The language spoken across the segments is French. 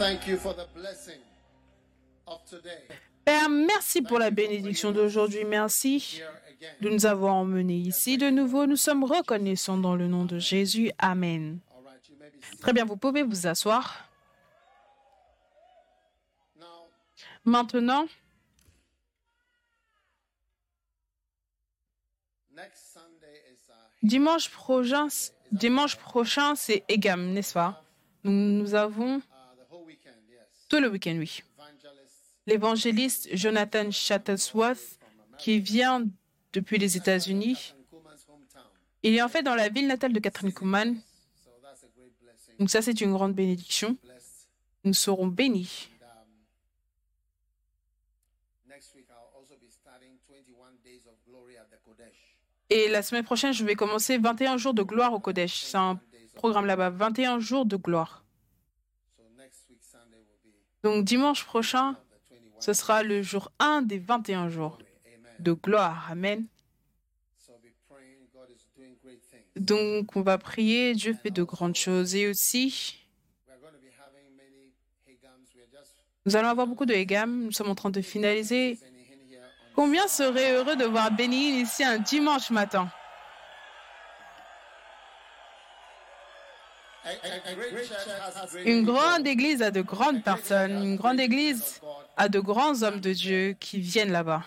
thank you for the blessing of today. Père, merci pour la bénédiction d'aujourd'hui. Merci de nous avoir emmenés ici de nouveau. Nous sommes reconnaissants dans le nom de Jésus. Amen. Très bien, vous pouvez vous asseoir. Maintenant, uh, dimanche prochain, dimanche prochain c'est EGAM, n'est-ce pas? Nous, nous avons tout le week-end, oui. L'évangéliste Jonathan Shuttlesworth, qui vient depuis les États-Unis, il est en fait dans la ville natale de Catherine Kuhlman. Donc ça, c'est une grande bénédiction. Nous serons bénis. And, next week, I'll also be starting 21 days of glory at the Kodesh. Et la semaine prochaine, je vais commencer 21 jours de gloire au Kodesh. C'est un programme là-bas, 21 jours de gloire. So next week, Sunday, will be Donc dimanche prochain, the 21 ce sera le jour 1 des 21 jours de gloire. Amen. Donc on va prier, Dieu fait de grandes choses. Et aussi, nous allons avoir beaucoup de Hegam. Nous sommes en train de finaliser. Combien serait heureux de voir Béni ici un dimanche matin? Une grande église a de grandes personnes. Une grande église a de grands hommes de Dieu qui viennent là-bas.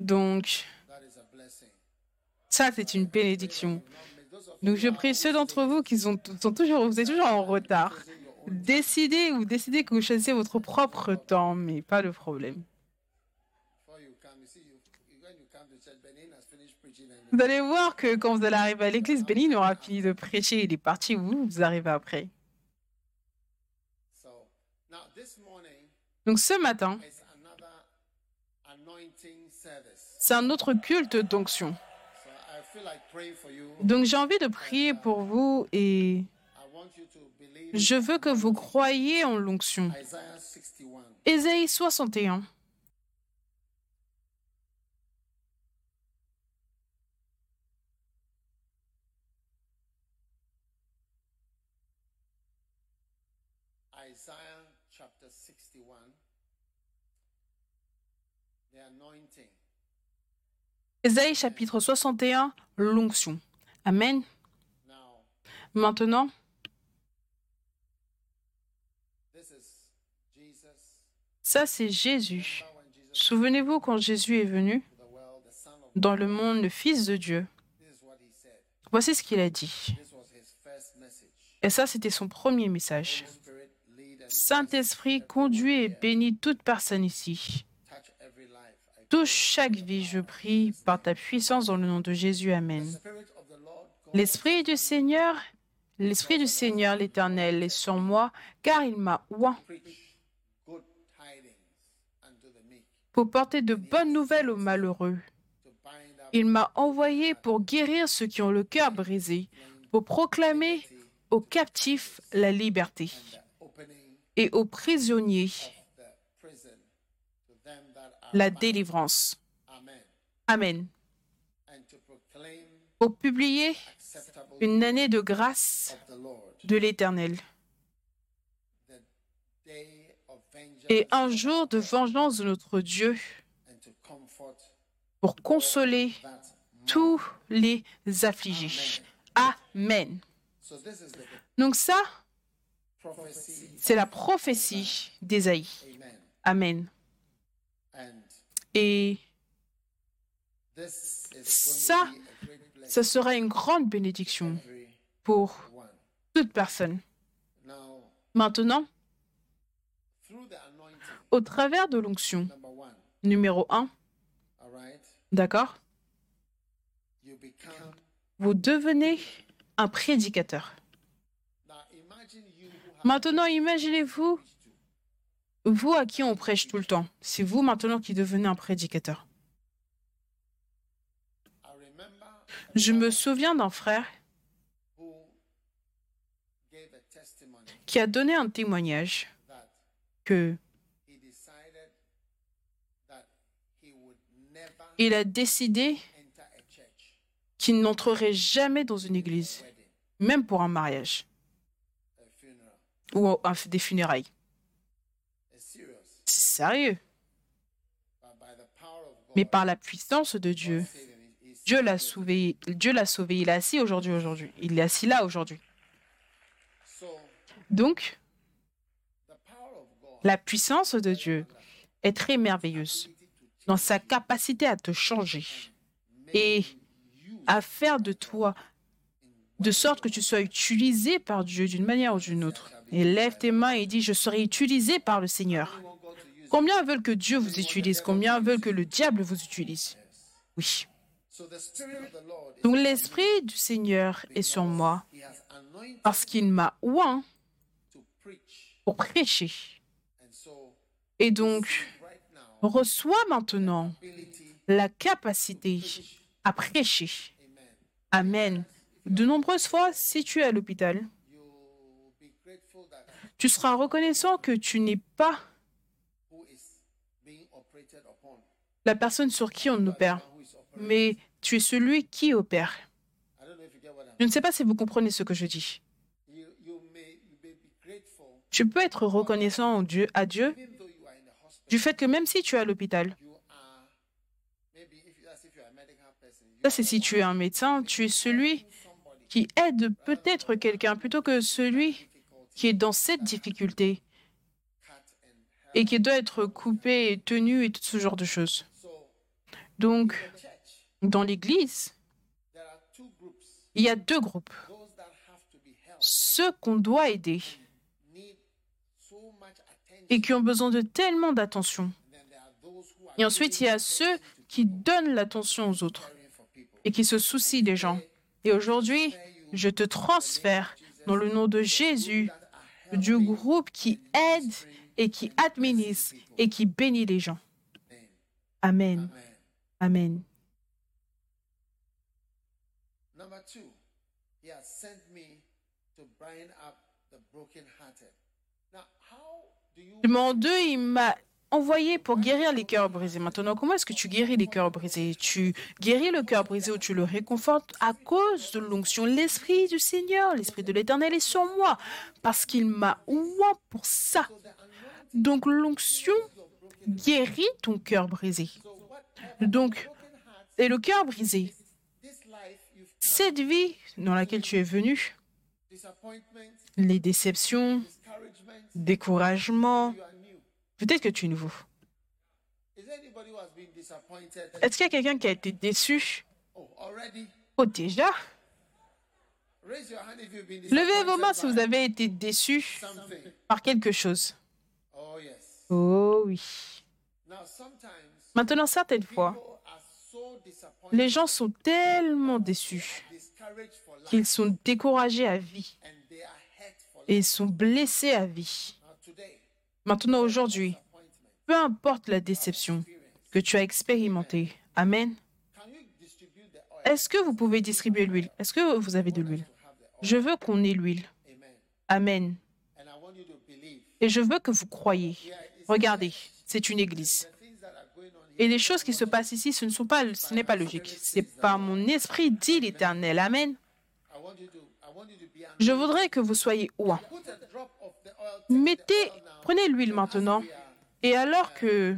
Donc, ça, c'est une bénédiction. Donc, je prie ceux d'entre vous qui sont, toujours, vous êtes toujours en retard. Décidez ou décidez que vous choisissez votre propre temps, mais pas de problème. before you come, you see, you, you when you come to church, Benin has finished preaching, and Vous allez voir que quand vous allez arriver à l'église, Bénin aura fini de prêcher, il est parti, vous, vous arrivez après. Donc, ce matin, c'est un autre culte d'onction. Donc, j'ai envie de prier pour vous et je veux que vous croyiez en l'onction. Isaiah 61. Ésaïe 61. Isaiah chapter 61. The anointing. Ésaïe chapitre 61, l'onction. Amen. Maintenant, ça c'est Jésus. Souvenez-vous quand Jésus est venu dans le monde, le Fils de Dieu. Voici ce qu'il a dit. Et ça, c'était son premier message. Saint-Esprit, conduit et bénis toute personne ici. touch every life. I Touche chaque vie, je prie, par ta puissance dans le nom de Jésus. Amen. L'Esprit du Seigneur, l'Esprit du Seigneur l'Éternel est sur moi, car il m'a oint pour porter de bonnes nouvelles aux malheureux. Il m'a envoyé pour guérir ceux qui ont le cœur brisé, pour proclamer aux captifs la liberté et aux prisonniers of the prison to them that are la délivrance. Amen. Pour publier une année de grâce de l'Éternel et un jour de vengeance de notre Dieu pour consoler tous les affligés. Amen. Donc ça, c'est la prophétie d'Ésaïe. Amen. Et Ça, ça sera une grande bénédiction pour toute personne. Maintenant, au travers de l'onction, numéro 1, all right, d'accord, vous devenez un prédicateur. Maintenant, imaginez-vous, vous à qui on prêche tout le temps. C'est vous maintenant qui devenez un prédicateur. Je me souvian d'un frère qui a donné un témoignage que il a décidé qu'il n'entrerait jamais dans une église, même pour un mariage ou des funérailles. Sérieux. Mais par la puissance de Dieu, Dieu l'a sauvé. Dieu l'a sauvé. Il est assis aujourd'hui, aujourd'hui. Il est assis là aujourd'hui. Donc, la puissance de Dieu est très merveilleuse dans sa capacité à te changer et à faire de toi de sorte que tu sois utilisé par Dieu d'une manière ou d'une autre. Et lève tes mains et dis, je serai utilisé par le Seigneur. Combien veulent que Dieu vous utilise? Combien veulent que le diable vous utilise? Oui. Donc l'Esprit du Seigneur est sur moi parce qu'il m'a oint pour prêcher. Et donc, reçois maintenant la capacité à prêcher. amen. De nombreuses fois, si tu es à l'hôpital, tu seras reconnaissant que tu n'es pas la personne sur qui on opère, mais tu es celui qui opère. Je ne sais pas si vous comprenez ce que je dis. Tu peux être reconnaissant Dieu, à Dieu du fait que même si tu es à l'hôpital, ça c'est si tu es un médecin, tu es celui qui aide peut-être quelqu'un plutôt que celui qui est dans cette difficulté et qui doit être coupé et tenu et tout ce genre de choses. Donc, dans l'Église, il y a deux groupes. Ceux qu'on doit aider et qui ont besoin de tellement d'attention. Et ensuite, il y a ceux qui donnent l'attention aux autres et qui se soucient des gens. Et aujourd'hui, je te transfère dans le nom de Jésus du groupe qui aide et qui administre et qui bénit les gens. Amen. Amen. Number two, he has sent me to bind up the brokenhearted. Now, how do you Numéro 2, il m'a envoyé pour guérir les cœurs brisés. Maintenant, comment est-ce que tu guéris les cœurs brisés? Tu guéris le cœur brisé ou tu le réconfortes à cause de l'onction? L'Esprit du Seigneur, l'Esprit de l'Éternel est sur moi parce qu'il m'a oint pour ça. Donc l'onction guérit ton cœur brisé. Donc, et le cœur brisé, cette vie dans laquelle tu es venu, les déceptions, découragement, peut-être que tu es nouveau. Est-ce qu'il y a quelqu'un qui a été déçu? Oh, déjà? Levez vos mains si vous avez été déçu par quelque chose. Oh. Oh oui. Maintenant, certaines fois, les gens sont tellement déçus qu'ils sont découragés à vie et ils sont blessés à vie. Maintenant, aujourd'hui, peu importe la déception que tu as expérimentée, Amen. Est-ce que vous pouvez distribuer l'huile? Est-ce que vous avez de l'huile? Je veux qu'on ait l'huile. Amen. Et je veux que vous croyiez. Regardez, c'est une église. Et les choses qui se passent ici, ce n'est pas logique. C'est par mon esprit, dit l'Éternel. Amen. Je voudrais que vous soyez the Mettez, prenez l'huile maintenant. Et alors que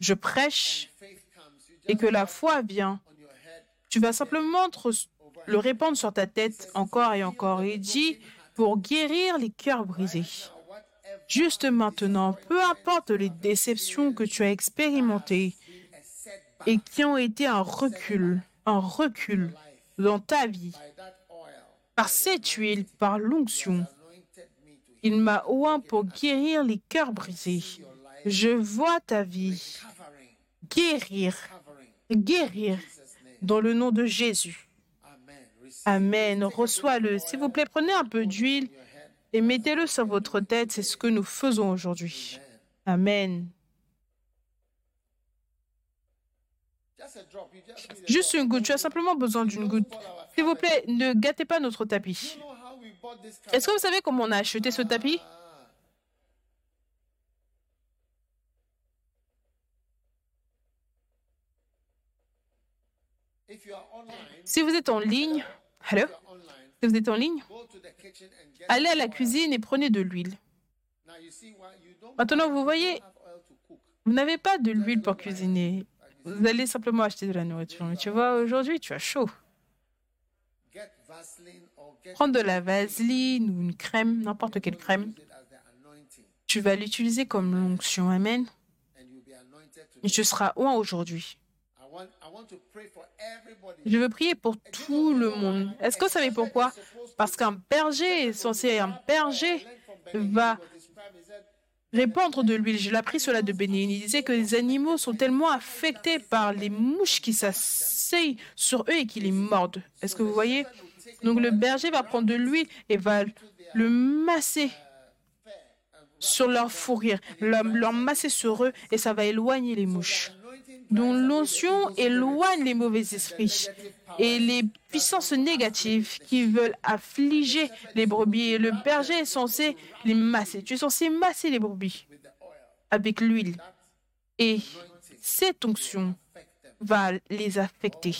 je prêche et que la foi vient, tu vas simplement le répandre sur ta tête encore et encore. Et dit pour guérir les cœurs brisés. Juste maintenant, peu importe les déceptions que tu as expérimentées et qui ont été un recul, un recul dans ta vie, par cette huile, par l'onction, il m'a oint pour guérir les cœurs brisés. Je vois ta vie guérir, guérir dans le nom de Jésus. Amen. Reçois-le. S'il vous plaît, prenez un peu d'huile. Et mettez-le sur votre tête. C'est ce que nous faisons aujourd'hui. Amen. Juste une goutte. Tu as simplement besoin d'une goutte. S'il vous plaît, ne gâtez pas notre tapis. Est-ce que vous savez comment on a acheté ce tapis? Si vous êtes en ligne, hello Si vous êtes en ligne, allez à la cuisine et prenez de l'huile. Maintenant, vous voyez, vous n'avez pas de l'huile pour cuisiner. Vous allez simplement acheter de la nourriture. Mais tu vois, aujourd'hui, tu as chaud. Prends de la vaseline ou une crème, n'importe quelle crème. Tu vas l'utiliser comme l'onction. Amen. Et tu seras oint aujourd'hui. Je veux prier pour tout le monde. Est-ce que vous savez pourquoi? Parce qu'un berger est censé, un berger va répandre de l'huile. Je l'ai appris cela de Bénin. Il disait que les animaux sont tellement affectés par les mouches qui s'asseyent sur eux et qui les mordent. Est-ce que vous voyez? Donc le berger va prendre de l'huile et va le masser sur leur fourrure, leur masser sur eux et ça va éloigner les mouches dont l'onction éloigne les mauvais esprits et les puissances négatives qui veulent affliger les brebis. Et le berger est censé les masser. Tu es censé masser les brebis avec l'huile. Et cette onction va les affecter.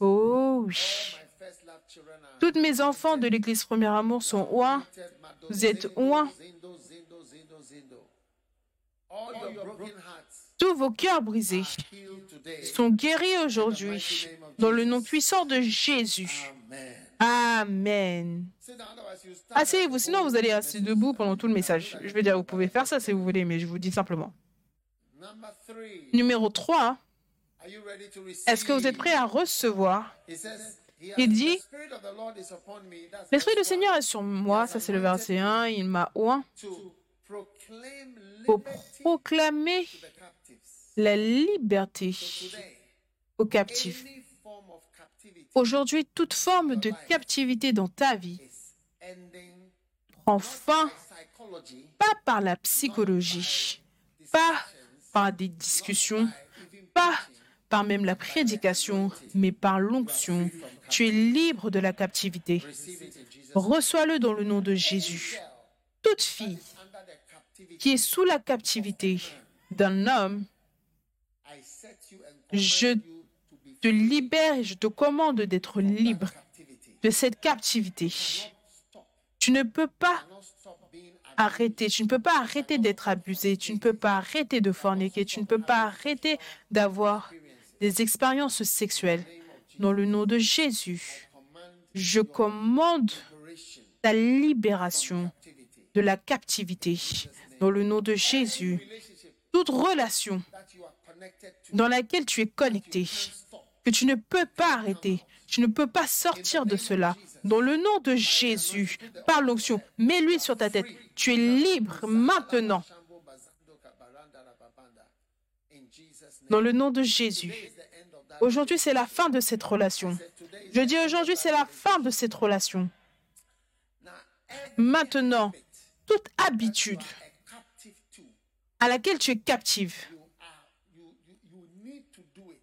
Oh oui. Toutes mes enfants de l'Église Premier Amour sont oints. Vous êtes oints. Tous vos cœurs brisés sont guéris aujourd'hui dans le nom puissant de Jésus. Amen. Asseyez-vous, sinon vous allez rester debout pendant tout le message. Je veux dire, vous pouvez faire ça si vous voulez, mais je vous dis simplement. Numéro 3. Est-ce que vous êtes prêts à recevoir? Il dit, l'Esprit du Seigneur est sur moi, ça c'est le verset 1, il m'a oint pour proclamer la liberté aux captifs. Aujourd'hui, toute forme de captivité dans ta vie prend fin pas par la psychologie, pas par des discussions, pas par même la prédication, mais par l'onction. Tu es libre de la captivité. Reçois-le dans le nom de Jésus. Toute fille qui est sous la captivité d'un homme je te libère et je te commande d'être libre de cette captivité. Tu ne peux pas arrêter, tu ne peux pas arrêter d'être abusé, tu ne peux pas arrêter de forniquer, tu ne peux pas arrêter d'avoir des expériences sexuelles. Dans le nom de Jésus, je commande ta libération de la captivité. Dans le nom de Jésus, toute relation dans laquelle tu es connecté, que tu ne peux pas arrêter, tu ne peux pas sortir de cela. Dans le nom de Jésus, par l'onction, mets lui sur ta tête. Tu es libre maintenant. Dans le nom de Jésus. Aujourd'hui, c'est la fin de cette relation. Je dis aujourd'hui, c'est la fin de cette relation. Maintenant, toute habitude à laquelle tu es captive,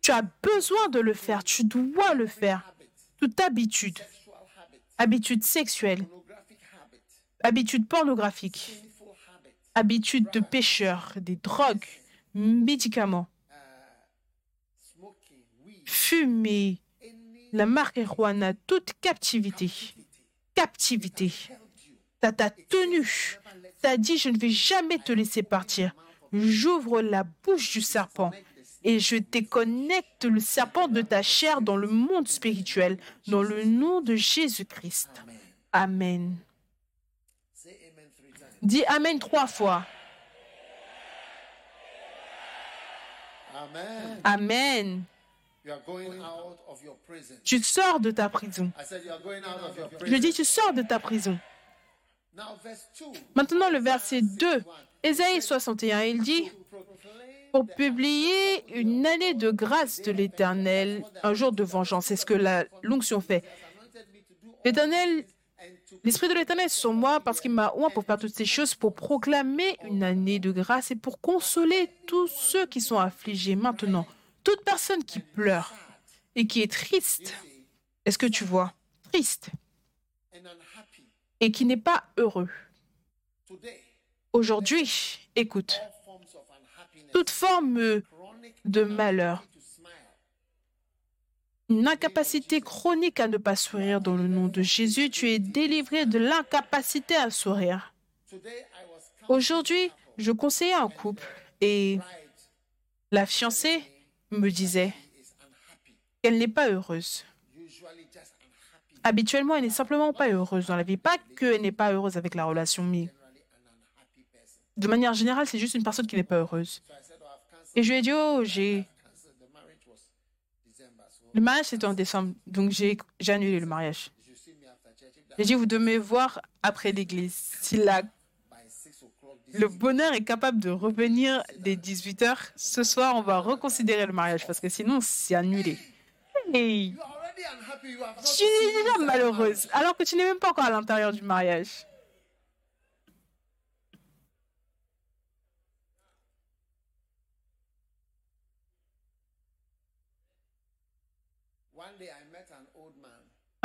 tu as besoin de le faire, tu dois le faire. Toute habitude, habitude sexuelle, habitude pornographique, habitude de pécheur, des drogues, médicaments, fumer, la marijuana, toute captivité, captivité. T'as ta tenue, t'as dit je ne vais jamais te laisser partir. J'ouvre la bouche du serpent et je déconnecte le serpent de ta chair dans le monde spirituel, dans le nom de Jésus-Christ. Amen. Dis Amen trois fois. Amen. Amen. Tu sors de ta prison. Je dis, tu sors de ta prison. Now, verse 2. Maintenant, le verset 2, Ésaïe 61, il dit, pour publier une année de grâce de l'Éternel, un jour de vengeance. C'est ce que la l'onction fait. L'Éternel, l'Esprit de l'Éternel est sur moi parce qu'il m'a oint pour faire toutes ces choses, pour proclamer une année de grâce et pour consoler tous ceux qui sont affligés maintenant. Toute personne qui pleure et qui est triste, est-ce que tu vois? Triste et qui n'est pas heureux. Aujourd'hui, écoute, toute forme chronic de malheur, une incapacité chronique à ne pas sourire dans le nom de Jésus, tu es délivré de l'incapacité à sourire. Aujourd'hui, je conseillais un couple et la fiancée me disait qu'elle n'est pas heureuse. Habituellement, elle n'est simplement pas heureuse dans la vie. Pas qu'elle n'est pas heureuse avec la relation, mais de manière générale, c'est juste une personne qui n'est pas heureuse. Et je lui ai dit, oh, j'ai... Le mariage, c'était en décembre, donc j'ai annulé le mariage. J'ai dit, vous devez voir après l'église. Si la- by 6 o'clock this le bonheur est capable de revenir dès 18h, ce soir, on va reconsidérer le mariage, parce que sinon, c'est annulé. Hey, tu es déjà malheureuse, alors que tu n'es même pas encore à l'intérieur du mariage.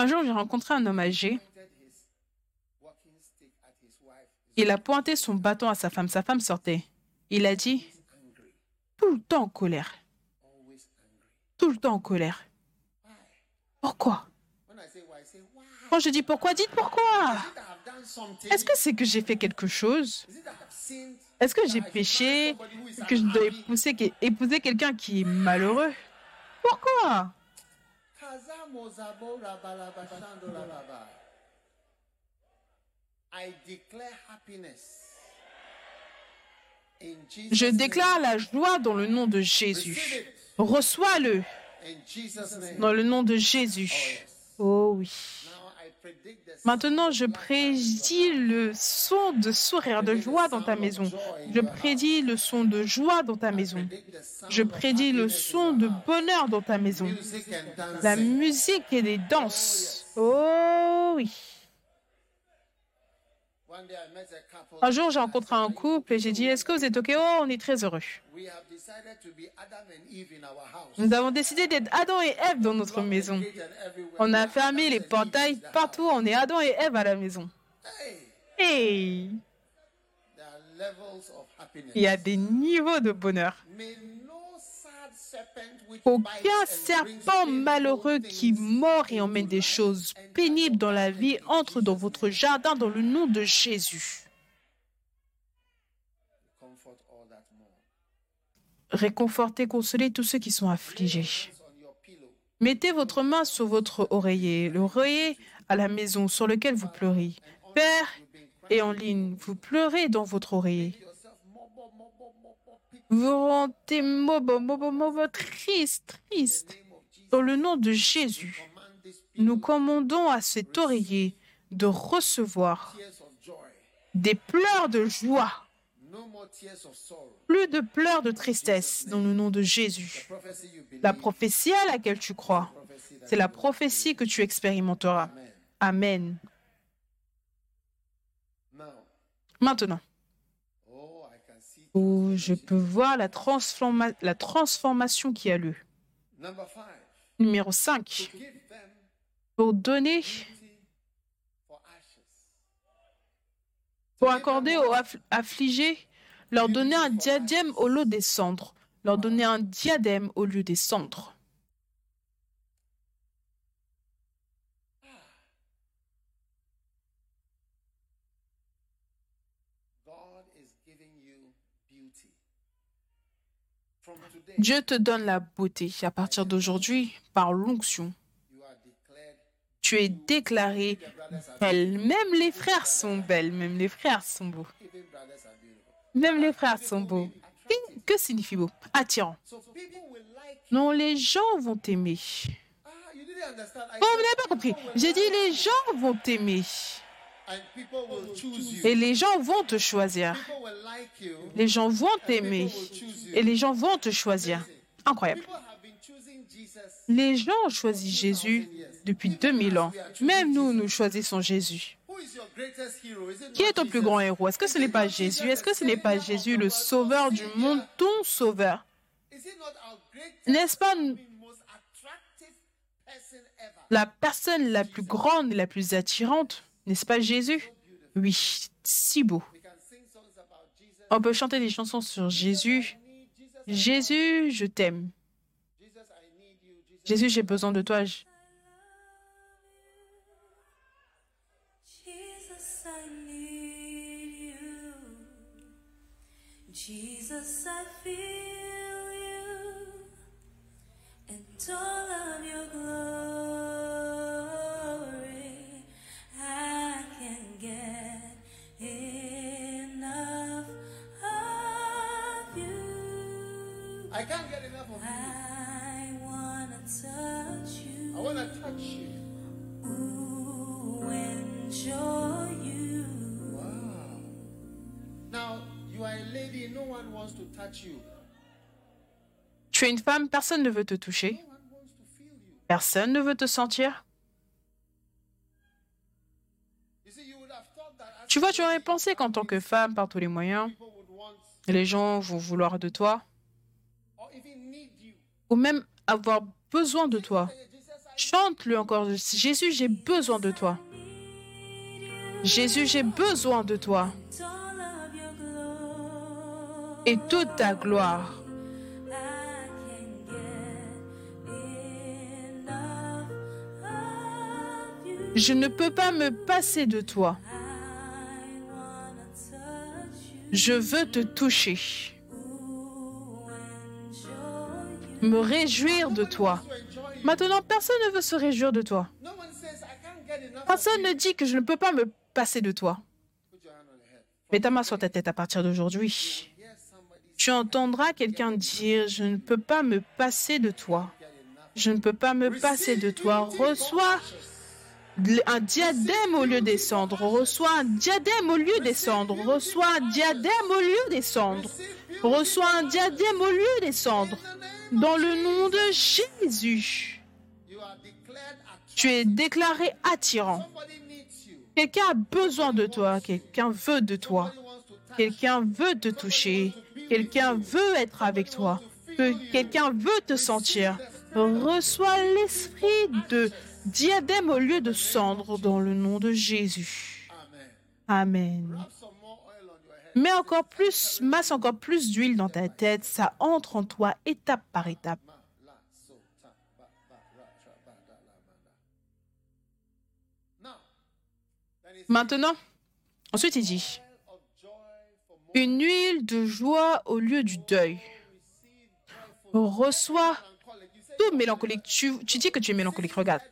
Un jour, j'ai rencontré un homme âgé. Il a pointé son bâton à sa femme. Sa femme sortait. Il a dit, tout le temps en colère, tout le temps en colère. Pourquoi? Quand je dis pourquoi, dites pourquoi. Est-ce que c'est que j'ai fait quelque chose? Est-ce que j'ai péché? Que je dois épouser quelqu'un qui est malheureux? Pourquoi? Je déclare la joie dans le nom de Jésus. Reçois-le In Jesus' name. dans le nom de Jésus. Oh oui. Maintenant, je prédis le son de sourire, de joie dans ta maison. Je prédis le son de joie dans ta maison. Je prédis le son de bonheur dans ta maison. La musique et les danses. Oh oui. Un jour, j'ai rencontré un couple et j'ai dit, est-ce que vous êtes OK? Oh, on est très heureux. Nous avons décidé d'être Adam et Ève dans notre maison. On a fermé les portails partout. On est Adam et Ève à la maison. Hey, il y a des niveaux de bonheur. Aucun serpent malheureux qui mord et emmène des choses pénibles dans la vie entre dans votre jardin dans le nom de Jésus. Réconfortez, consolez tous ceux qui sont affligés. Mettez votre main sur votre oreiller, l'oreiller à la maison sur lequel vous pleurez. Père, et en ligne, vous pleurez dans votre oreiller. Vous rendez mobo, mobo, mobo, triste, triste. Dans le nom de Jésus, nous commandons à cet oreiller de recevoir des pleurs de joie, plus de pleurs de tristesse dans le nom de Jésus. La prophétie à laquelle tu crois, c'est la prophétie que tu expérimenteras. Amen. Maintenant, oh, je peux voir la, transforma- la transformation qui a lieu. Numéro 5. To give them Pour donner, pour accorder aux aff- affligés, leur donner un diadème au lieu des cendres. Leur donner un diadème au lieu des cendres. Dieu te donne la beauté. À partir d'aujourd'hui, par l'onction, tu es déclaré belle. Même les frères sont belles, même les frères sont beaux. Même les frères sont beaux. Que, signifie beau? Attirant. Non, les gens vont t'aimer. Oh, vous n'avez pas compris. J'ai dit les gens vont t'aimer. Et les gens vont te choisir. Les gens vont t'aimer. Et les gens vont te choisir. Incroyable. Les gens ont choisi Jésus depuis 2000 ans. Même nous, nous choisissons Jésus. Qui est ton plus grand héros? Est-ce que ce n'est pas Jésus? Est-ce que ce n'est pas Jésus, le sauveur du monde, ton sauveur? N'est-ce pas la personne la plus grande et la plus attirante? N'est-ce pas Jésus? Oui, si beau. On peut chanter des chansons sur Jésus. Jésus, je t'aime. Jésus, j'ai besoin de toi. Jesus, I feel you and all of your glory. I can get enough of you. I can't get enough of you. I wanna touch you. I want to touch you. Ooh, enjoy Tu es une femme, personne ne veut te toucher. Personne ne veut te sentir. Tu vois, tu aurais pensé qu'en tant que femme, par tous les moyens, les gens vont vouloir de toi, ou même avoir besoin de toi. Chante-le encore. Jésus, j'ai besoin de toi. Jésus, j'ai besoin de toi. Et toute ta gloire. Je ne peux pas me passer de toi. Je veux te toucher, me réjouir de toi. Maintenant, personne ne veut se réjouir de toi. Personne ne dit que je ne peux pas me passer de toi. Mets ta main sur ta tête à partir d'aujourd'hui. Tu entendras quelqu'un dire, je ne peux pas me passer de toi. Je ne peux pas me passer de toi. Reçois un diadème au lieu des cendres. Reçois un diadème au lieu des cendres. Reçois un diadème au lieu des cendres. Reçois un diadème au lieu des cendres. Dans le nom de Jésus, tu es déclaré attirant. Quelqu'un a besoin de toi. Quelqu'un veut de toi. Quelqu'un veut te toucher. Quelqu'un veut être avec toi. Que quelqu'un veut te sentir. Reçois l'esprit de diadème au lieu de cendre dans le nom de Jésus. Amen. Mets encore plus, masse encore plus d'huile dans ta tête. Ça entre en toi étape par étape. Maintenant, ensuite il dit, une huile de joie au lieu du deuil. Reçois tout mélancolique. Tu, dis que tu es mélancolique. Regarde.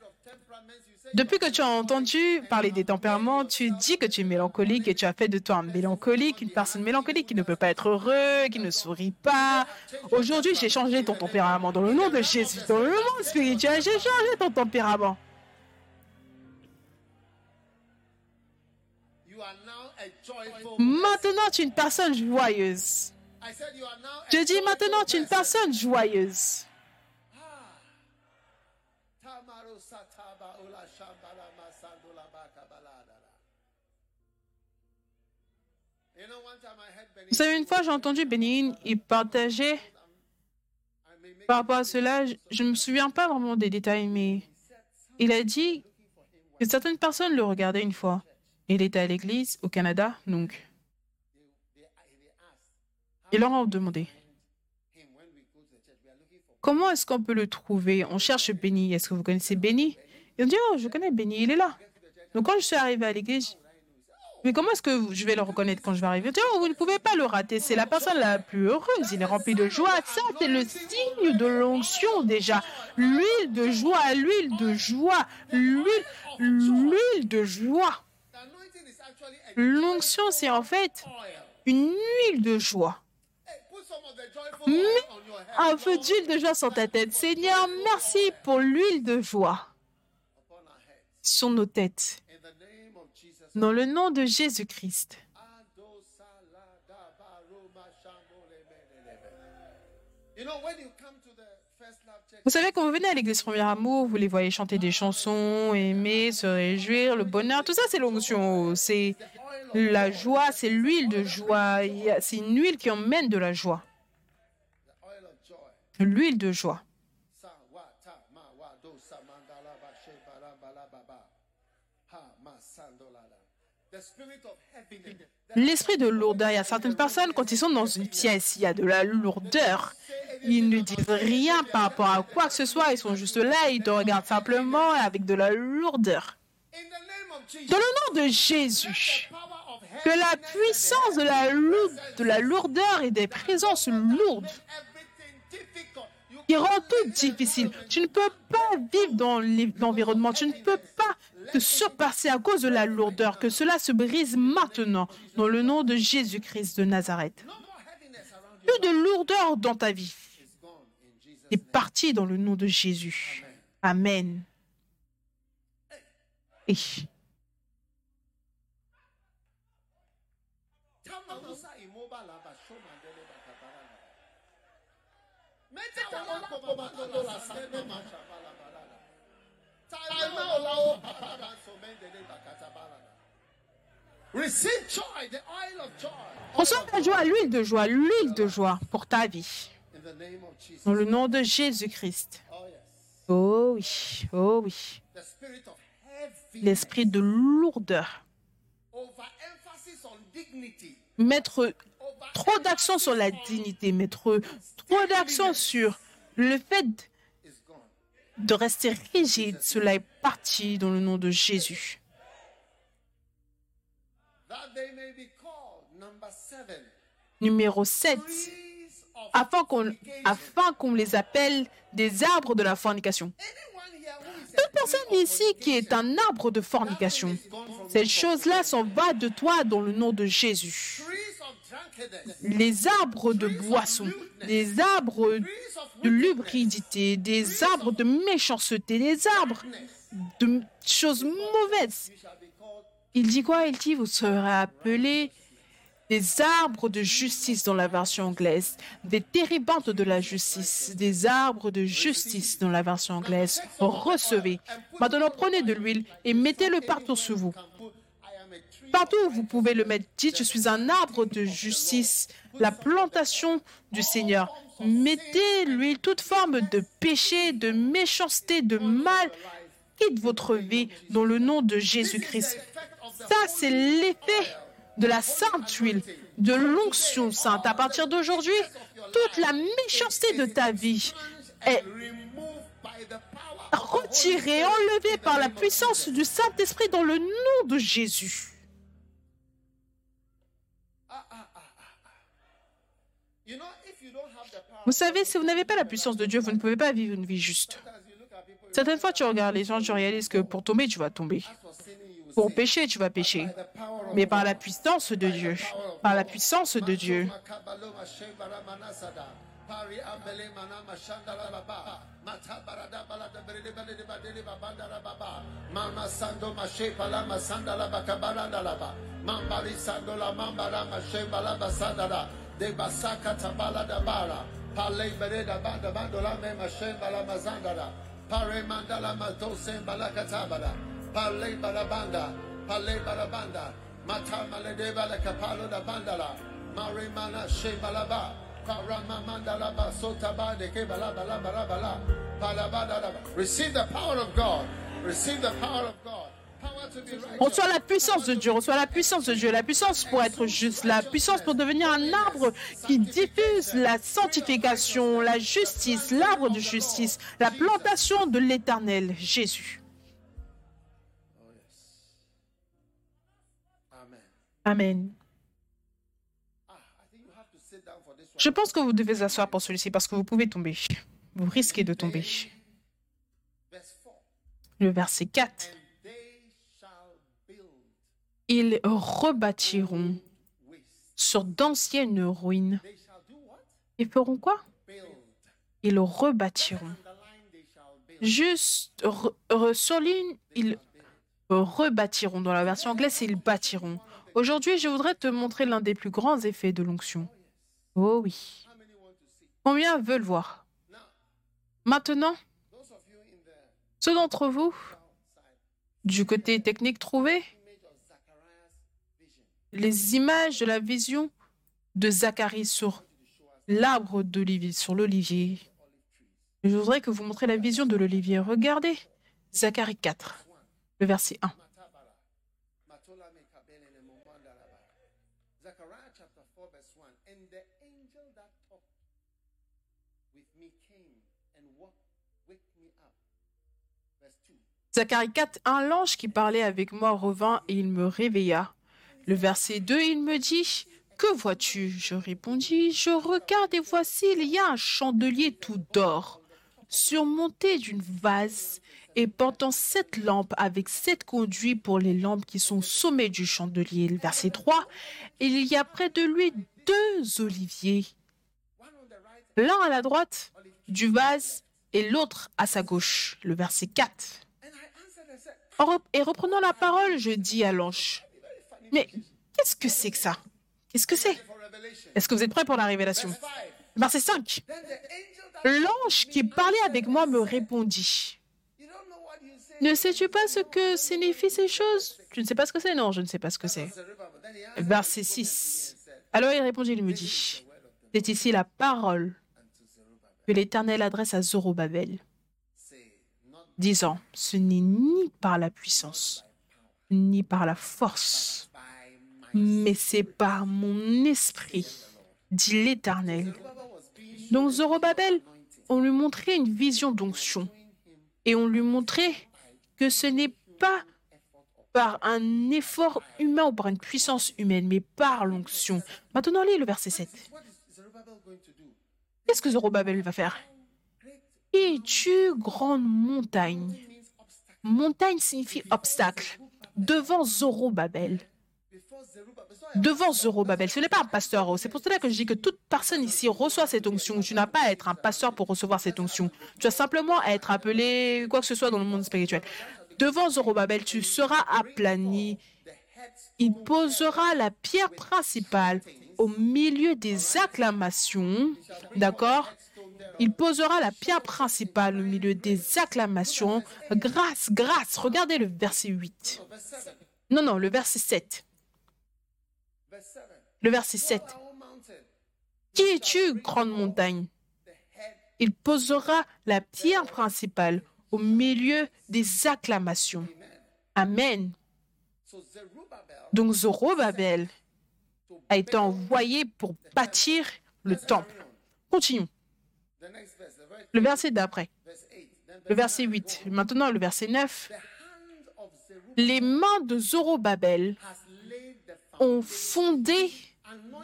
Depuis que tu as entendu parler des tempéraments, tu dis que tu es mélancolique et tu as fait de toi un mélancolique, une personne mélancolique qui ne peut pas être heureux, qui ne sourit pas. Aujourd'hui, j'ai changé ton tempérament dans le nom de Jésus. Dans le monde spirituel, j'ai changé ton tempérament. Maintenant, tu es une personne joyeuse. Je dis maintenant, tu es une person. personne joyeuse. Vous savez, une fois, j'ai entendu Bénin, il partageait par rapport à cela, je ne me souviens pas vraiment des détails, mais il a dit que certaines personnes le regardaient une fois. Il était à l'église au Canada, donc ils leur ont demandé comment est-ce qu'on peut le trouver? On cherche Benny. Est-ce que vous connaissez Benny? Ils ont dit oh, je connais Benny, il est là. Donc quand je suis arrivée à l'église, mais comment est-ce que je vais le reconnaître quand je vais arriver? Oh, vous ne pouvez pas le rater. C'est la personne la plus heureuse. Il est rempli de joie. Ça, c'est le signe de l'onction déjà. L'huile de joie, l'huile de joie, l'huile, l'huile de joie. the anointing is actually a L'onction, c'est en fait une huile de joie. Head Un feu d'huile de joie sur ta tête. Seigneur, merci pour l'huile de joie sur nos têtes. Dans le nom de Jésus-Christ. You know, when you come to the first love church, Vous savez, quand vous venez à l'église Premier Amour, vous les voyez chanter des chansons, aimer, se réjouir, le bonheur, tout ça, c'est l'onction. C'est la joie, c'est l'huile de joie. C'est une huile qui emmène de la joie. L'huile de joie. L'esprit de lourdeur. Il y a certaines personnes, quand ils sont dans une pièce, il y a de la lourdeur. Ils ne disent rien par rapport à quoi que ce soit. Ils sont juste là, ils te regardent simplement avec de la lourdeur. Dans le nom de Jésus, que la puissance de la, lou- de la lourdeur et des présences lourdes qui rend tout difficile. Tu ne peux pas vivre dans l'environnement, tu ne peux pas surpasser à cause de la lourdeur. Que cela se brise maintenant dans le nom de Jésus-Christ de Nazareth. Plus de lourdeur dans ta vie. est parti dans le nom de Jésus. Amen. Reçois la joie, l'huile de joie, l'huile de joie pour ta vie. In the name of Jesus. Dans le nom de Jésus-Christ. Oh. Oh oui, oh oui. L'esprit de lourdeur. Mettre trop d'accent sur la dignité, mettre trop d'accent sur le fait. De rester rigide. Cela est parti dans le nom de Jésus. Numéro 7. Trees of Afin qu'on fornication. afin qu'on les appelle des arbres de la fornication. Toute personne ici qui est un arbre de fornication, cette chose-là s'en va de toi dans le nom de Jésus. Les arbres de boisson, les arbres de lubridité, des arbres de méchanceté, des arbres de choses mauvaises. Il dit quoi? Il dit, vous serez appelés des arbres de justice dans la version anglaise, des térébintes de la justice, des arbres de justice dans la version anglaise. Recevez. Maintenant, prenez de l'huile et mettez-le partout sur vous. can put, I am a tree. Partout où vous pouvez le mettre, dites, je suis un arbre de justice, la plantation du Seigneur. Mettez l'huile, toute forme de péché, de méchanceté, de mal, quitte votre vie dans le nom de Jésus-Christ. Ça, c'est l'effet de la sainte huile, de l'onction sainte. À partir d'aujourd'hui, toute la méchanceté de ta vie est retirée, enlevée par la puissance du Saint-Esprit dans le nom de Jésus. Vous savez, si vous n'avez pas la puissance de Dieu, vous ne pouvez pas vivre une vie juste. Certaines fois, tu regardes les gens, tu réalises que pour tomber, tu vas tomber. Pour pécher, tu vas pécher. Mais par la puissance de Dieu, par la puissance de Dieu, de basaka tabala dabara pale bereda bada badola me mashemba la mazandara pare mandala matose balaka tabada pale barabanda pale barabanda mata malede bala kapalo da bandala mare mana shebalaba parama mandala basota bade ke bala bala bala bala bala bala receive the power of God. Receive the power of God. Reçois la puissance de Dieu, reçois la puissance de Dieu, la puissance pour être juste, la puissance pour devenir un arbre qui diffuse la sanctification, la justice, l'arbre de justice, la plantation de l'éternel Jésus. Amen. Je pense que vous devez asseoir pour celui-ci parce que vous pouvez tomber. Vous risquez de tomber. Verse 4. Le verset 4. And they shall build Ils rebâtiront sur d'anciennes ruines. Ils feront quoi? Ils rebâtiront. Juste re- surligne, ils rebâtiront. Dans la version anglaise, ils bâtiront. Aujourd'hui, je voudrais te montrer l'un des plus grands effets de l'onction. Oh oui. Combien veulent voir? Maintenant, ceux d'entre vous, du côté technique trouvé, image of Zachariah's vision. Les images de la vision de Zacharie sur l'arbre d'olivier, sur l'olivier. Je voudrais que vous montrez la vision de l'olivier. Regardez Zacharie 4, le verset 1. Matabara. Matola me kabele ne mumandalaba. Zechariah chapter 4, verse 1. And the angel that talked with me came and woke, wake me up. Verse 2. Zacharie 4, un l'ange qui parlait avec moi revint et il me réveilla. Le verset 2, il me dit, Que vois-tu? Je répondis, Je regarde et voici, il y a un chandelier tout d'or, surmonté d'une vase et portant sept lampes avec sept conduits pour les lampes qui sont au sommet du chandelier. Le verset 3, il y a près de lui deux oliviers, l'un à la droite du vase et l'autre à sa gauche. Le verset 4. En rep- Et reprenant la parole, je dis à l'ange, mais qu'est-ce que c'est que ça? Qu'est-ce que c'est? Est-ce que vous êtes prêts pour la révélation? Verse 5. Verset 5. Then the angel that L'ange qui parlait avec moi me répondit, ne sais-tu pas ce que signifient ces choses? Tu ne sais pas ce que c'est? Non, je ne sais pas ce que c'est. Verset 6. Alors il répondit, il me dit, c'est ici la parole que l'Éternel adresse à Zorobabel, disant, ce n'est ni par la puissance, ni par la force, mais c'est par mon esprit, dit l'Éternel. Donc Zorobabel, on lui montrait une vision d'onction. Et on lui montrait que ce n'est pas par un effort humain ou par une puissance humaine, mais par l'onction. Maintenant, lis le verset 7. What is Zerubbabel going to do? Qu'est-ce que Zorobabel va faire? Et tu grande montagne. Montagne signifie obstacle. Devant Zorobabel. Devant Zorobabel. Ce n'est pas un pasteur. oh. C'est pour cela que je dis que toute personne ici reçoit cette onction. Tu n'as pas à être un pasteur pour recevoir cette onction. Tu as simplement à être appelé quoi que ce soit dans le monde spirituel. Devant Zorobabel, tu seras aplani. Il posera la pierre principale au milieu des acclamations. D'accord? Il posera la pierre principale au milieu des acclamations. Grâce, grâce. Regardez le verset 8. verse 7. Non, non, le verset 7. Verse 7. Le verset 7. Our mountain. Qui es-tu, grande montagne? Il posera la pierre principale au milieu des acclamations. Amen. Donc Zorobabel a été envoyé pour bâtir le temple. Continuons. Le verset d'après. verse 8. Then Le verset 8. Maintenant, le verset 9. the hand of Zerubbabel Les mains de Zorobabel ont fondé.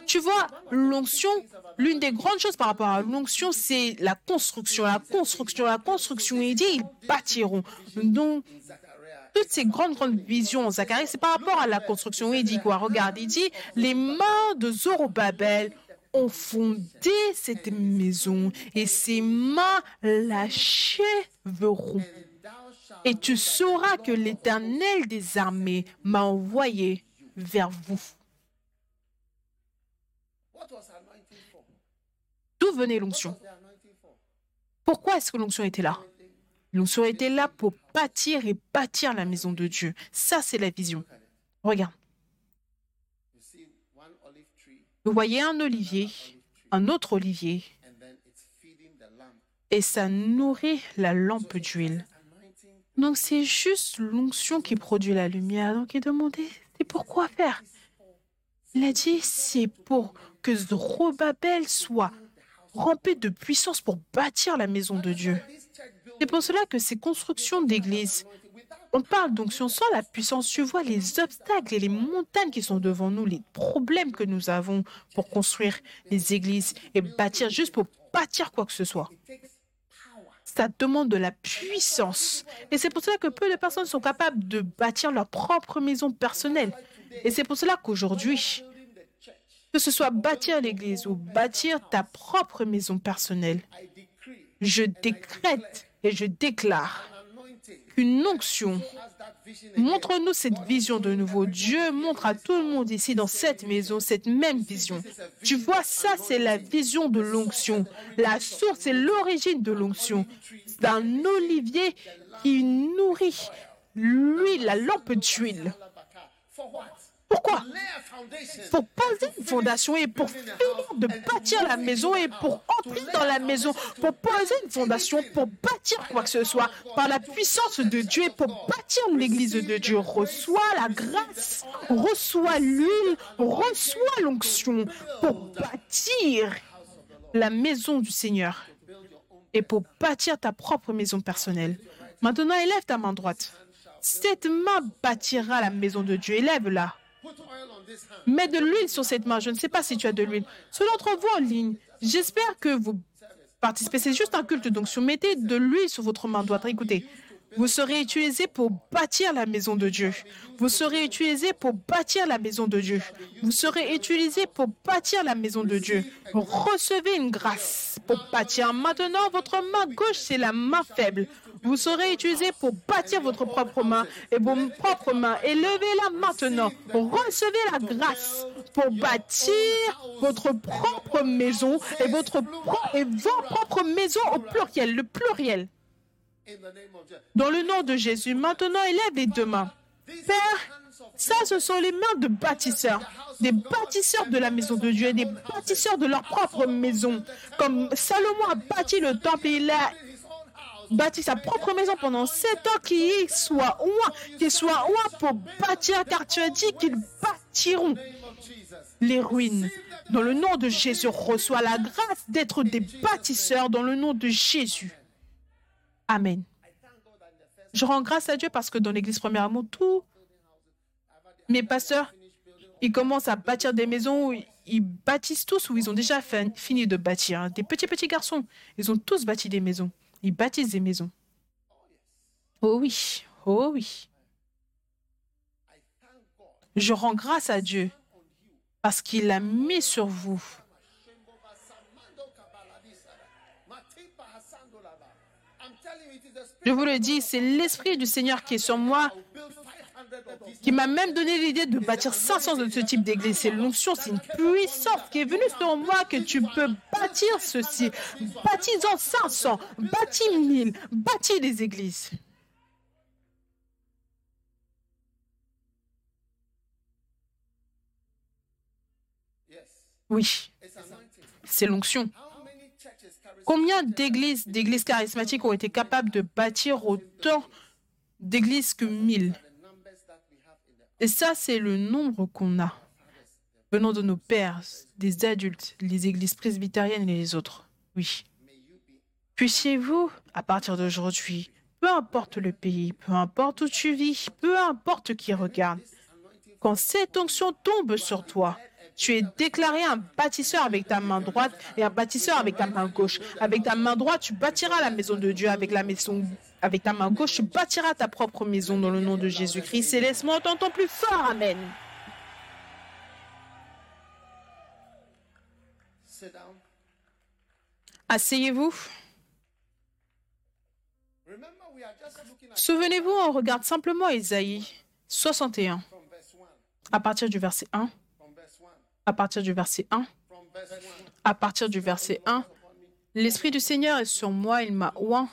Tu vois, l'onction, l'une des grandes choses par rapport à l'onction, c'est la construction. La construction, la construction. Il dit, ils bâtiront. Donc, toutes ces grandes, grandes visions Zacharie, c'est par rapport à la construction. Il dit quoi? Regarde, il dit, les mains de Zorobabel ont fondé cette maison et ses mains l'achèveront. Et tu sauras que l'Éternel des armées m'a envoyé vers vous. What was anointing for? D'où venait l'onction? Pourquoi est-ce que l'onction était là? L'onction était là pour bâtir et bâtir la maison de Dieu. Ça, c'est la vision. Regarde, vous voyez un olivier, un autre olivier, et ça nourrit la lampe d'huile. Donc c'est juste l'onction qui produit la lumière. Donc il demandait, c'est pourquoi faire? Il a dit, c'est pour que Zorobabel soit rempli de puissance pour bâtir la maison de Dieu. C'est pour cela que ces constructions d'églises, on parle d'onction sans la puissance. Tu vois les obstacles et les montagnes qui sont devant nous, les problèmes que nous avons pour construire les églises et bâtir, juste pour bâtir quoi que ce soit. Ça demande de la puissance. Et c'est pour cela que peu de personnes sont capables de bâtir leur propre maison personnelle. Et c'est pour cela qu'aujourd'hui, que ce soit bâtir l'église ou bâtir ta propre maison personnelle, je décrète et je déclare qu'une onction. Montre-nous cette vision de nouveau. Dieu montre à tout le monde ici dans cette maison cette même vision. Tu vois, ça, c'est la vision de l'onction. La source et l'origine de l'onction. D'un olivier qui nourrit l'huile, la lampe d'huile. Pourquoi. Pour poser une fondation et pour finir de bâtir la maison et pour entrer dans la maison, pour poser une fondation, pour bâtir quoi que ce soit, par la puissance de Dieu et pour bâtir l'église de Dieu. Reçois la grâce, reçois l'huile, reçois l'onction pour bâtir la maison du Seigneur et pour bâtir ta propre maison personnelle. Maintenant, élève ta main droite. Cette main bâtira la maison de Dieu. Élève-la. Mets de l'huile sur cette main. Je ne sais pas si tu as de l'huile. Ceux d'entre vous en ligne, j'espère que vous participez. C'est juste un culte. Donc, si vous mettez de l'huile sur votre main droite, écoutez, vous serez utilisé pour bâtir la maison de Dieu. Vous serez utilisé pour bâtir la maison de Dieu. Vous serez utilisé pour bâtir la maison de Dieu. Recevez une grâce pour bâtir. Maintenant, votre main gauche, c'est la main faible. Vous serez utilisé pour bâtir votre propre main et vos propres mains. Élevez-la maintenant. Recevez la grâce pour bâtir votre propre maison et, votre et vos propres maisons au pluriel, le pluriel. Dans le nom de Jésus, maintenant élève les deux mains. Père, ça, ce sont les mains de bâtisseurs, des bâtisseurs de la maison de Dieu, des bâtisseurs de leur propre maison. Comme Salomon a bâti le temple, et il a bâti sa propre maison pendant sept ans, qu'il soit loin, qu'il soit loin pour bâtir, car tu as dit qu'ils bâtiront les ruines. Dans le nom de Jésus, reçois la grâce d'être des bâtisseurs dans le nom de Jésus. Amen. Je rends grâce à Dieu parce que dans l'église Premier Amour, tous mes pasteurs, ils commencent à bâtir des maisons, ils bâtissent tous ou ils ont déjà fin- fini de bâtir. hein. Des petits, petits garçons, ils ont tous bâti des maisons. Ils bâtissent des maisons. Oh oui, oh oui. Je rends grâce à Dieu parce qu'il a mis sur vous Je vous le dis, c'est l'Esprit du Seigneur qui est sur moi, who built 500 of these. qui m'a même donné l'idée de bâtir 500 de ce type d'église. C'est l'onction, c'est une puissance qui est venue sur moi que tu peux bâtir ceci. Bâtis-en 500, bâtis 1000, bâtis des églises. Oui, c'est l'onction. Combien d'églises, d'églises charismatiques ont été capables de bâtir autant d'églises que 1000 the numbers that we have in the Et ça, c'est le nombre qu'on a venant de nos pères, des adultes, les églises presbytériennes et les autres. Oui. Puissiez-vous, à partir d'aujourd'hui, peu importe le pays, peu importe où tu vis, peu importe qui regarde, quand cette onction tombe sur toi, tu es déclaré un bâtisseur avec ta main droite et un bâtisseur avec ta main gauche. Avec ta main droite, tu bâtiras la maison de Dieu. Avec la maison, avec ta main gauche, tu bâtiras ta propre maison dans le nom de Jésus-Christ. Et laisse-moi entendre ton plus fort Amen. Asseyez-vous. Souvenez-vous, on regarde simplement Ésaïe 61, from verse 1. à partir du verset 1, From verse 1. À partir du verset 1, From verse 1. à partir du verset 1. L'Esprit du Seigneur est sur moi, il m'a oint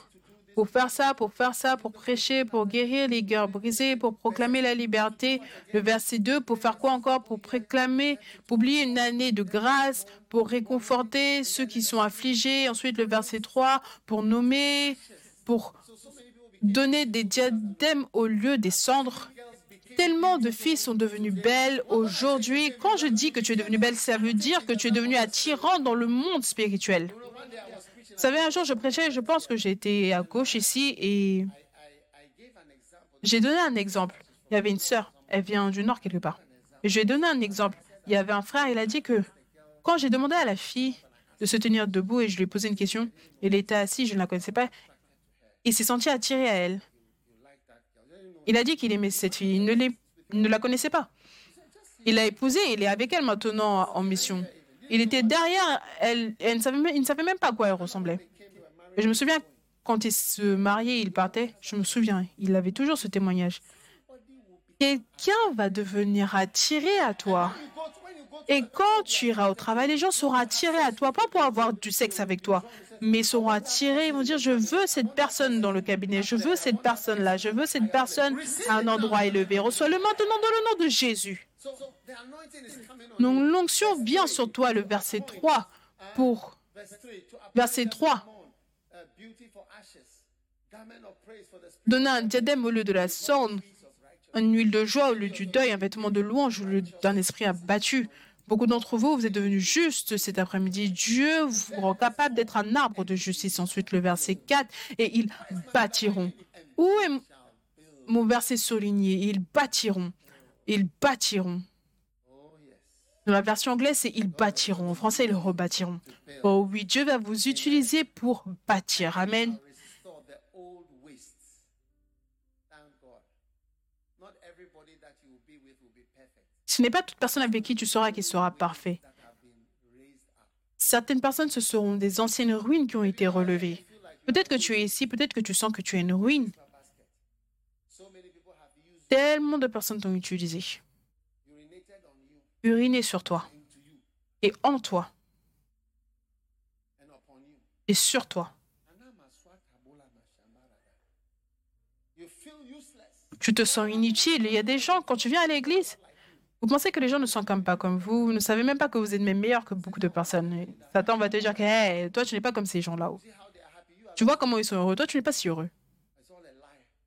pour faire ça, pour faire ça, pour prêcher, pour guérir les cœurs brisés, pour proclamer la liberté. Le verset 2, pour faire quoi encore? Pour proclamer, publier une année de grâce, pour réconforter ceux qui sont affligés. Ensuite, le verset 3, pour nommer, pour donner des diadèmes au lieu des cendres. Tellement de filles sont devenues belles aujourd'hui. Quand je dis que tu es devenue belle, ça veut dire que tu es devenue attirante dans le monde spirituel. Vous savez, un jour, je prêchais, je pense que j'étais à gauche ici et j'ai donné un exemple. Il y avait une sœur, elle vient du nord quelque part. Et je lui ai donné un exemple. Il y avait un frère, il a dit que quand j'ai demandé à la fille de se tenir debout et je lui ai posé une question, elle était assise, je ne la connaissais pas, il s'est senti attiré à elle. Il a dit qu'il aimait cette fille, il ne, la connaissait pas. Il l'a épousée, il est avec elle maintenant en mission. Il était derrière elle, elle ne savait il ne savait même pas à quoi elle ressemblait. Je me souviens, quand il se mariait, il partait, je me souviens, il avait toujours ce témoignage. Quelqu'un va devenir attiré à toi. Et quand tu iras au travail, les gens seront attirés à toi, pas pour avoir du sexe avec toi, mais seront attirés, ils vont dire, je veux cette personne dans le cabinet, je veux cette personne-là, je veux cette personne à un endroit élevé. Reçois-le maintenant dans le nom de Jésus. Donc l'onction vient sur toi, le verset 3, pour verse 3. To apply verset 3, uh, beauty for ashes, garment of praise for the spirit donner un diadème au lieu de la cendre, une huile de joie au lieu du deuil, un vêtement de louange au lieu d'un esprit abattu. Beaucoup d'entre vous, vous êtes devenus justes cet après-midi. Dieu vous rend capable d'être un arbre de justice. Ensuite, le verset 4, et ils bâtiront. Où est mon verset souligné? Ils bâtiront. Ils bâtiront. Dans la version anglaise, c'est ils bâtiront. En français, ils rebâtiront. Oh oui, Dieu va vous utiliser pour bâtir. Amen. Ce n'est pas toute personne avec qui tu seras qui sera parfait. Certaines personnes, ce seront des anciennes ruines qui ont été relevées. Peut-être que tu es ici, peut-être que tu sens que tu es une ruine. Tellement de personnes t'ont utilisé, uriné sur toi et en toi et sur toi. Tu te sens inutile. Il y a des gens, quand tu viens à l'église, vous pensez que les gens ne sont comme pas comme vous? Vous ne savez même pas que vous êtes même meilleur que beaucoup de personnes. Satan va te dire que toi, tu n'es pas comme ces gens-là. Tu vois comment ils sont heureux. Toi, tu n'es pas si heureux.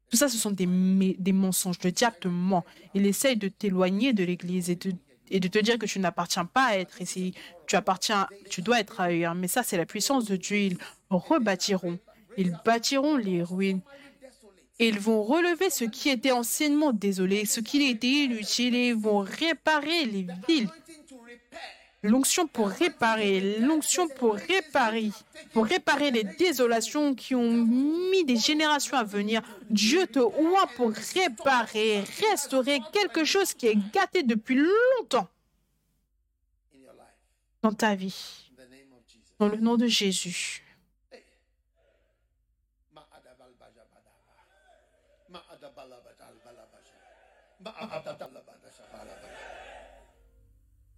Tout ça, ce sont des, mensonges. Le diable te ment. Il essaye de t'éloigner de l'église et, et de te dire que tu n'appartiens pas à être ici. Tu appartiens, tu dois être ailleurs. Mais ça, c'est la puissance de Dieu. Ils rebâtiront. Ils bâtiront les ruines. Ils vont relever ce qui était anciennement désolé, ce qui était inutile, et ils vont réparer les villes. L'onction pour réparer, l'onction pour réparer, pour réparer les désolations qui ont mis des générations à venir. Dieu te oint pour réparer, restaurer quelque chose qui est gâté depuis longtemps dans ta vie. Dans le nom de Jésus.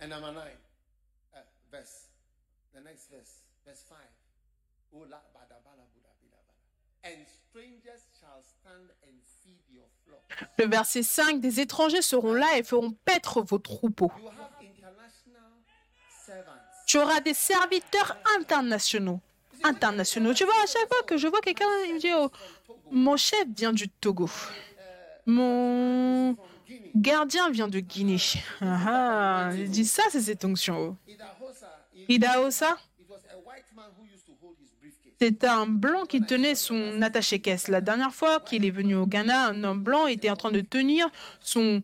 And number nine, uh, verse, the next verse, verse five. Ula badabala buda bida bada. And strangers shall stand and feed your flock. Le verset 5, des étrangers seront là et feront paître vos troupeaux. You have international servants. Tu auras des serviteurs internationaux. Internationaux. Tu vois, à chaque fois que je vois quelqu'un, il me dit, oh, mon chef vient du Togo. Mon gardien vient de Guinée. Ah, ah, il dit ça, c'est cette onction. Idaosa, c'est un blanc qui tenait son attaché-caisse. La dernière fois qu'il est venu au Ghana, un homme blanc était en train de tenir son,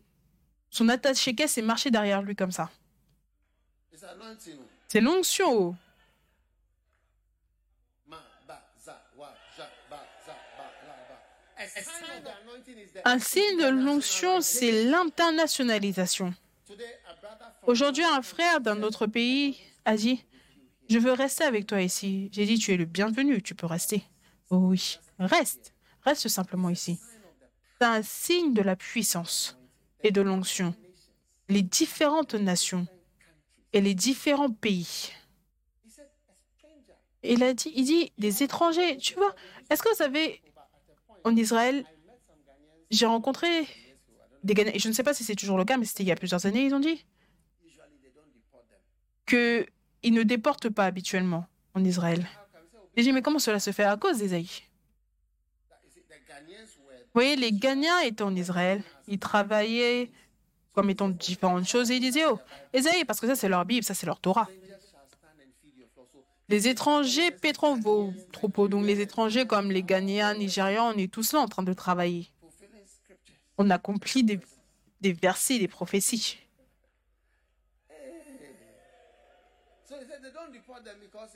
son attaché-caisse et marcher derrière lui comme ça. C'est l'onction. oh. Ma ba za wa ja ba za ba la ba. A sign of the anointing is the Un signe de l'onction, c'est l'internationalisation. Aujourd'hui, un frère d'un autre pays a dit Je veux rester avec toi ici. J'ai dit Tu es le bienvenu, tu peux rester. Oh oui, reste, reste simplement ici. C'est un signe de la puissance et de l'onction. Les différentes nations et les différents pays. Il a dit, il dit des étrangers. Tu vois, est-ce que vous savez, en Israël, j'ai rencontré des Ghanéens. Je ne sais pas si c'est toujours le cas, mais c'était il y a plusieurs années, ils ont dit Usually they don't deport them. que ils ne déportent pas habituellement en Israël. J'ai dit, mais comment cela se fait à cause d'Ésaïe Vous voyez, les Ghanéens étaient en Israël. Ils travaillaient comme étant différentes choses et ils disaient, oh, Ésaïe, parce que ça c'est leur Bible, ça c'est leur Torah. Les étrangers paîtront vos troupeaux. Donc les étrangers comme les Ghanéens, Nigérians, on est tous là en train de travailler. On accomplit des, des versets, des prophéties.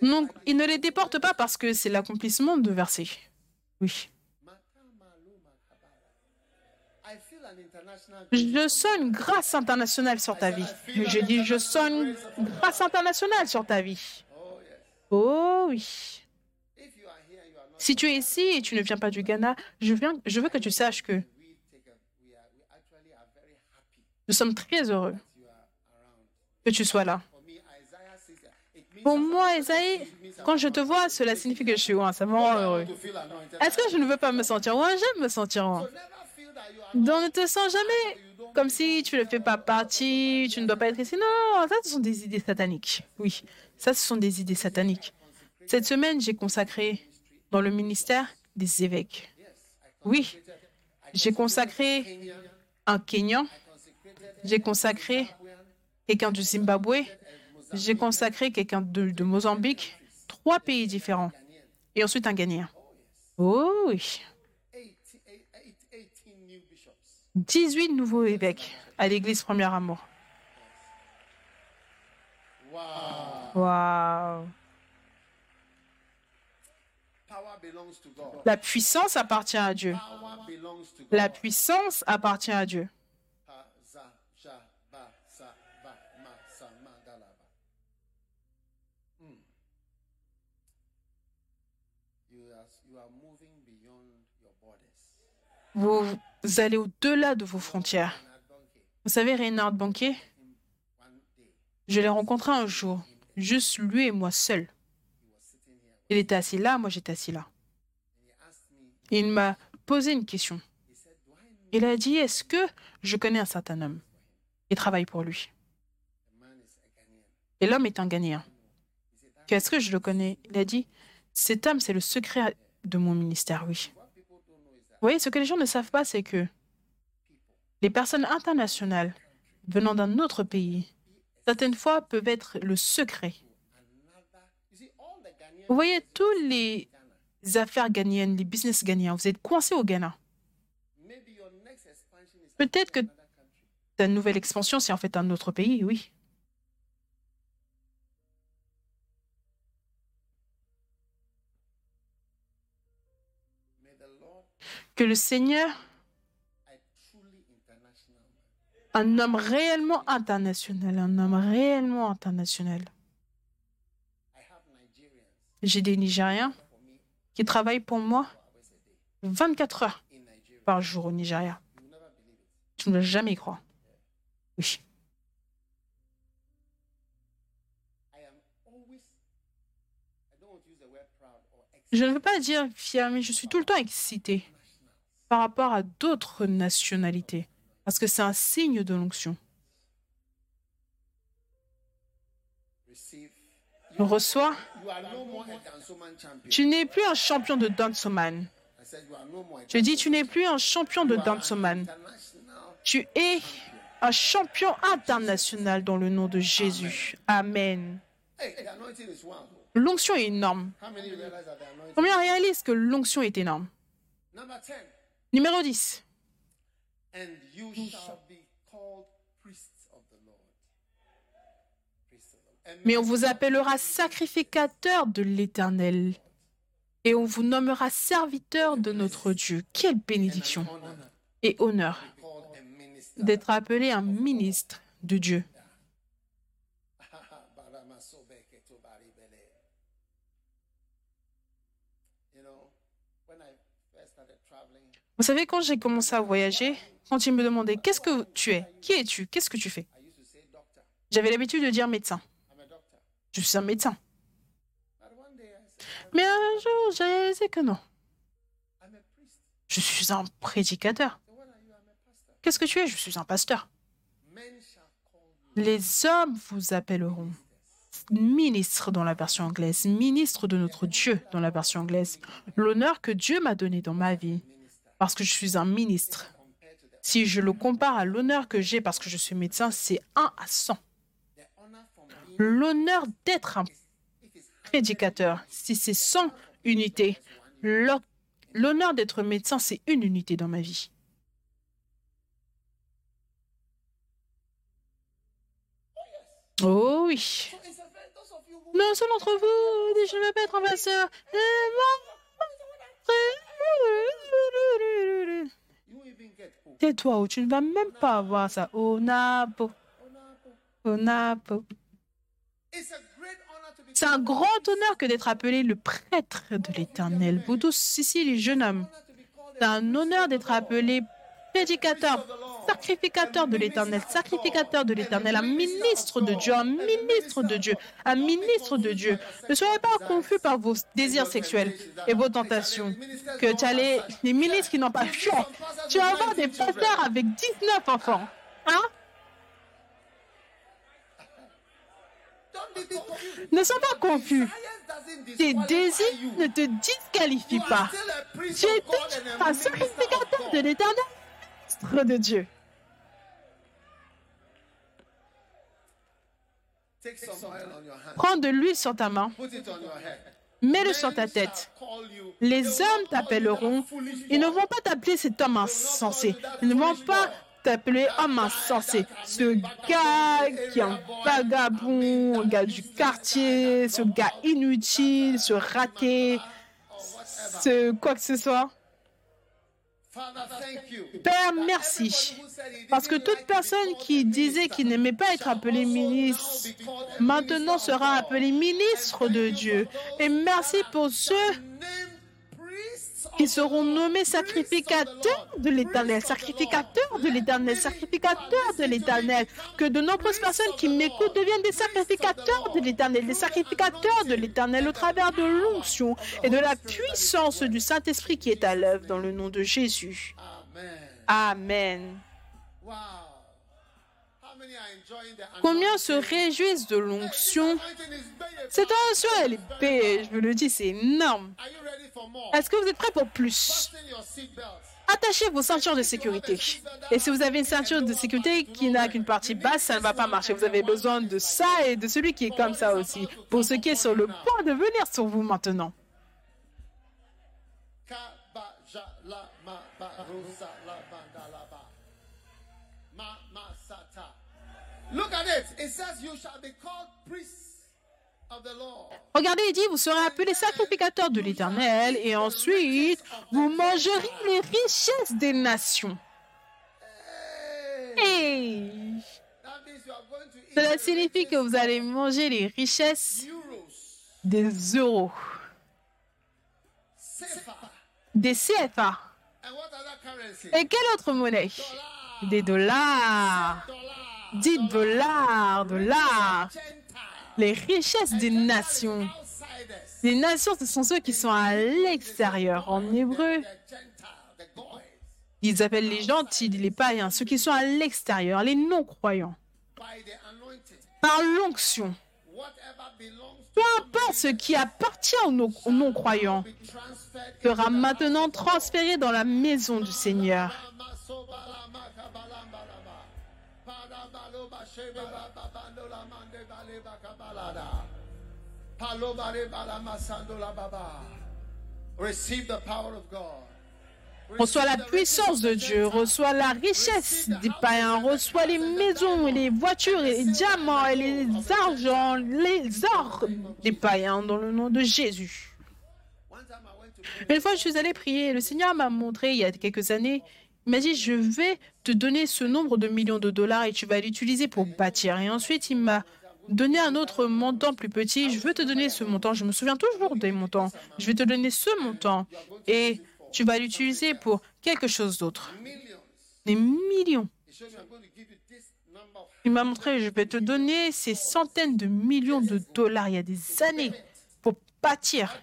Donc, ils ne les déportent pas parce que c'est l'accomplissement de versets. Oui. Je sens une grâce internationale sur ta vie. Je dis, je sens une grâce internationale sur ta vie. Oh oui. Si tu es ici et tu ne viens pas du Ghana, je, veux que tu saches que nous sommes très heureux que tu sois là. Pour moi, Esaïe, quand je te vois, cela signifie que je suis. Ça me rend heureux. Est-ce que je ne veux pas me sentir loin? J'aime me sentir. Donc ne te sens jamais comme si tu ne fais pas partie, tu ne dois pas être ici. Non, ça, ce sont des idées sataniques. Oui, ça, ce sont des idées sataniques. Cette semaine, j'ai consacré dans le ministère des évêques. Oui, j'ai consacré un Kenyan, j'ai consacré quelqu'un du Zimbabwe, j'ai consacré quelqu'un de, de Mozambique, trois pays différents, et ensuite un Ghanéen. Oh oui, 18, 18 new bishops. 18 nouveaux évêques à l'église Premier Amour. Waouh. La puissance appartient à Dieu. La puissance appartient à Dieu. Pa, Vous allez au-delà de vos frontières. Vous savez, Reinhard day, je l'ai rencontré un jour, juste lui et moi here Il était assis là, moi j'étais assis là. il m'a posé une question. Il a dit, est-ce que je connais un certain homme qui travaille pour lui? Et l'homme est un that Qu'est-ce que je le connais? Il a dit, cet homme, c'est le secret de mon ministère, oui. what people don't know is that Vous voyez, ce que les gens ne savent pas, c'est que les personnes internationales venant d'un autre pays, certaines fois, peuvent être le secret. Vous voyez, tous les affaires ghanéennes, les business ghanéens, vous êtes coincés au Ghana. Peut-être que ta nouvelle expansion, c'est en fait un autre pays, oui. Que le Seigneur, un homme réellement international, un homme réellement international. J'ai des Nigériens qui travaillent pour moi four hours a day 24 heures par jour au Nigeria. Tu ne vas jamais y croire. Oui. Je ne veux pas dire fier, mais je suis tout le temps excité par rapport à d'autres nationalités. Parce que c'est un signe de l'onction. Reçois, tu n'es plus un champion de Dansoman. Je dis, tu n'es plus un champion de Dansoman. Tu es un champion international dans le nom de Jésus. Amen. L'onction est énorme. Combien réalisent que l'onction est énorme? Number 10. Numéro 10. And you shall be called priests of the Lord. Priests of the Lord. And Mais on vous appellera sacrificateur de l'Éternel. Et on vous nommera serviteur de notre Dieu. Quelle bénédiction et honneur d'être appelé un ministre de Dieu. Vous savez, quand j'ai commencé à voyager, quand ils me demandaient qu'est-ce que tu es, qui es-tu, qu'est-ce que tu fais, j'avais l'habitude de dire médecin. Je suis un médecin. Mais un jour, j'ai réalisé que non. Je suis un prédicateur. Qu'est-ce que tu es? Je suis un pasteur. Les hommes vous appelleront ministre dans la version anglaise, ministre de notre Dieu dans la version anglaise. L'honneur que Dieu m'a donné dans ma vie, parce que je suis un ministre. Si je le compare à l'honneur que j'ai parce que je suis médecin, c'est 1 à 100. the honor from being L'honneur d'être un prédicateur, si c'est 100 unités, l'ho- l'honneur d'être médecin, c'est une unité dans ma vie. Oh oui. Non, seul d'entre vous, je ne veux pas être un Tais-toi ou tu ne vas même pas avoir ça. Napo, napo. It's a great honor to be C'est un grand honneur que d'être appelé le prêtre de l'éternel. Vous tous ici, les jeunes hommes, c'est un honneur d'être appelé prédicateur, sacrificateur de l'éternel, sacrificateur de l'éternel, un ministre de Dieu, un ministre de Dieu, un ministre de Dieu. Ne soyez pas confus par vos désirs sexuels et vos tentations. Que tu as les, ministres qui n'ont pas choix. Tu vas avoir des pasteurs avec 19 enfants. Hein? Ne sois pas confus. Tes désirs ne te disqualifient pas. Tu es un sacrificateur de l'éternel, ministre de Dieu. Take some oil on your hand. Prends de l'huile sur ta main, mets-le sur ta tête. Les hommes t'appelleront. Ils ne vont pas t'appeler cet homme insensé. Ils ne vont pas t'appeler homme insensé. Ce gars qui est un vagabond, un gars du quartier, ce gars inutile, ce raté, ce quoi que ce soit. Père, merci. Parce que toute personne qui disait qu'il n'aimait pas être appelé ministre, maintenant sera appelé ministre de Dieu. Et merci pour ceux qui seront nommés sacrificateurs de l'éternel, sacrificateurs de l'éternel, sacrificateurs de l'éternel. Que de nombreuses personnes qui m'écoutent deviennent des sacrificateurs de l'éternel, des sacrificateurs de l'éternel au travers de l'onction et de la puissance du Saint-Esprit qui est à l'œuvre dans le nom de Jésus. Amen. Amen. Combien se réjouissent de l'onction Cette onction, elle est belle, je vous le dis, c'est énorme. Est-ce que vous êtes prêts pour plus? Attachez vos ceintures de sécurité. Et si vous avez une ceinture de sécurité qui n'a qu'une partie basse, ça ne va pas marcher. Vous avez besoin de ça et de celui qui est comme ça aussi. Pour ce qui est sur le point de venir sur vous maintenant. Ka ba ja la ma ba rosa la ba da la ba. Ma ma sa ta. Look at it. It says you shall be called priests of the Lord. Regardez, il dit, vous serez appelés sacrificateurs de l'Éternel et ensuite, vous mangerez les richesses des nations. Hey. Cela signifie que vous allez manger les richesses des euros, des CFA. Et quelle autre monnaie? Des dollars. Dollar, 10 dollars, dollars. Gentile, Les richesses des nations. Les nations, ce sont ceux qui sont à l'extérieur. En hébreu, ils appellent les gentils, les païens, ceux qui sont à l'extérieur, les non-croyants. Par l'onction. Peu importe ce qui appartient aux non- aux non-croyants sera maintenant transféré dans la maison du Seigneur. Reçois la puissance de Dieu, reçois la richesse des païens, reçois les maisons et les voitures et les diamants et les argents, les or des païens dans le nom de Jésus. Une fois, je suis allée prier. Le Seigneur m'a montré il y a quelques années. Il m'a dit Je vais te donner ce nombre de millions de dollars et tu vas l'utiliser pour bâtir. Et ensuite, il m'a donné un autre montant plus petit. Je veux te donner ce montant. Je me souviens toujours des montants. Je vais te donner ce montant et tu vas l'utiliser pour quelque chose d'autre. Des millions. Il m'a montré Je vais te donner ces centaines de millions de dollars il y a des années pour bâtir.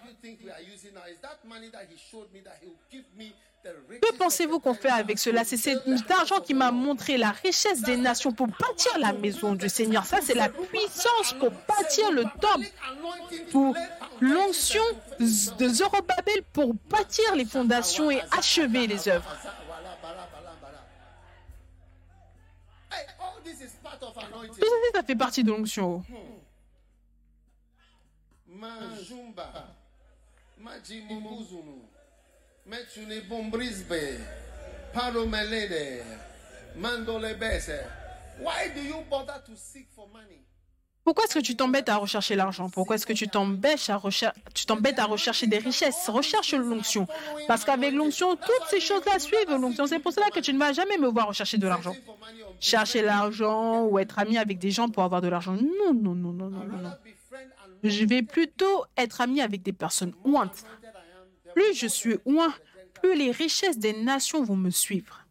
Que pensez-vous qu'on fait avec cela? C'est cet argent qui m'a montré la richesse des nations pour bâtir la maison du Seigneur. Ça, c'est la puissance pour bâtir le temple, pour l'onction de Zorobabel pour bâtir les fondations et achever les œuvres. Tout ça, ça fait partie de l'onction. Mandolebese. Why do you bother to seek for money? Pourquoi est-ce que tu t'embêtes à rechercher l'argent? Pourquoi est-ce que tu t'embêtes à, recher- à rechercher des richesses? Recherche l'onction. Parce qu'avec l'onction, toutes ces choses-là suivent l'onction. C'est pour cela que tu ne vas jamais me voir rechercher de l'argent. Chercher l'argent ou être ami avec des gens pour avoir de l'argent. Non, non, non, non, non, Je vais plutôt être ami avec des personnes ointes. Plus je suis oint, plus les richesses des nations vont me suivre.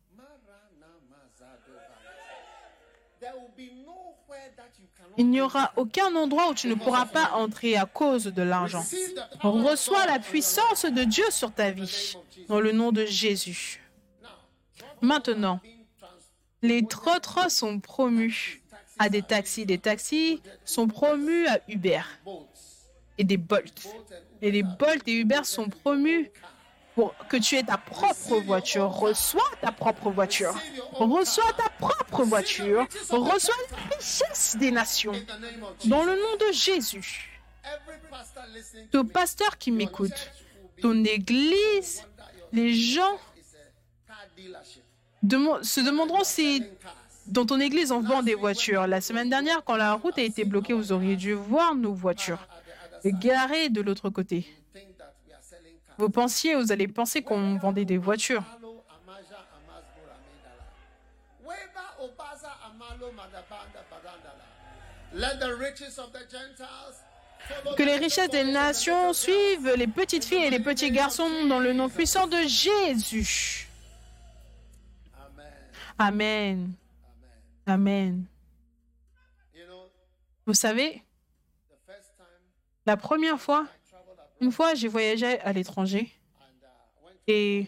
Il n'y aura aucun endroit où tu ne pourras pas entrer à cause de l'argent. Reçois la puissance de Dieu sur ta vie, dans le nom de Jésus. Maintenant, les trottoirs sont promus à des taxis. Des taxis sont promus à Uber et des Bolt. Et les Bolt et Uber sont promus pour que tu aies ta propre voiture. Reçois ta propre voiture. Reçois ta propre voiture. Reçois la richesse des nations. Dans le nom de Jésus. Ton pasteur qui m'écoute, ton église, les gens se demanderont si dans ton église on vend des voitures. La semaine dernière, quand la route a été bloquée, vous auriez dû voir nos voitures Garées de l'autre côté. Vous pensiez, vous allez penser qu'on vendait des voitures. Que les richesses des nations suivent les petites filles et les petits garçons dans le nom puissant de Jésus. Amen. Amen. Vous savez, la première fois, une fois, j'ai voyagé à l'étranger et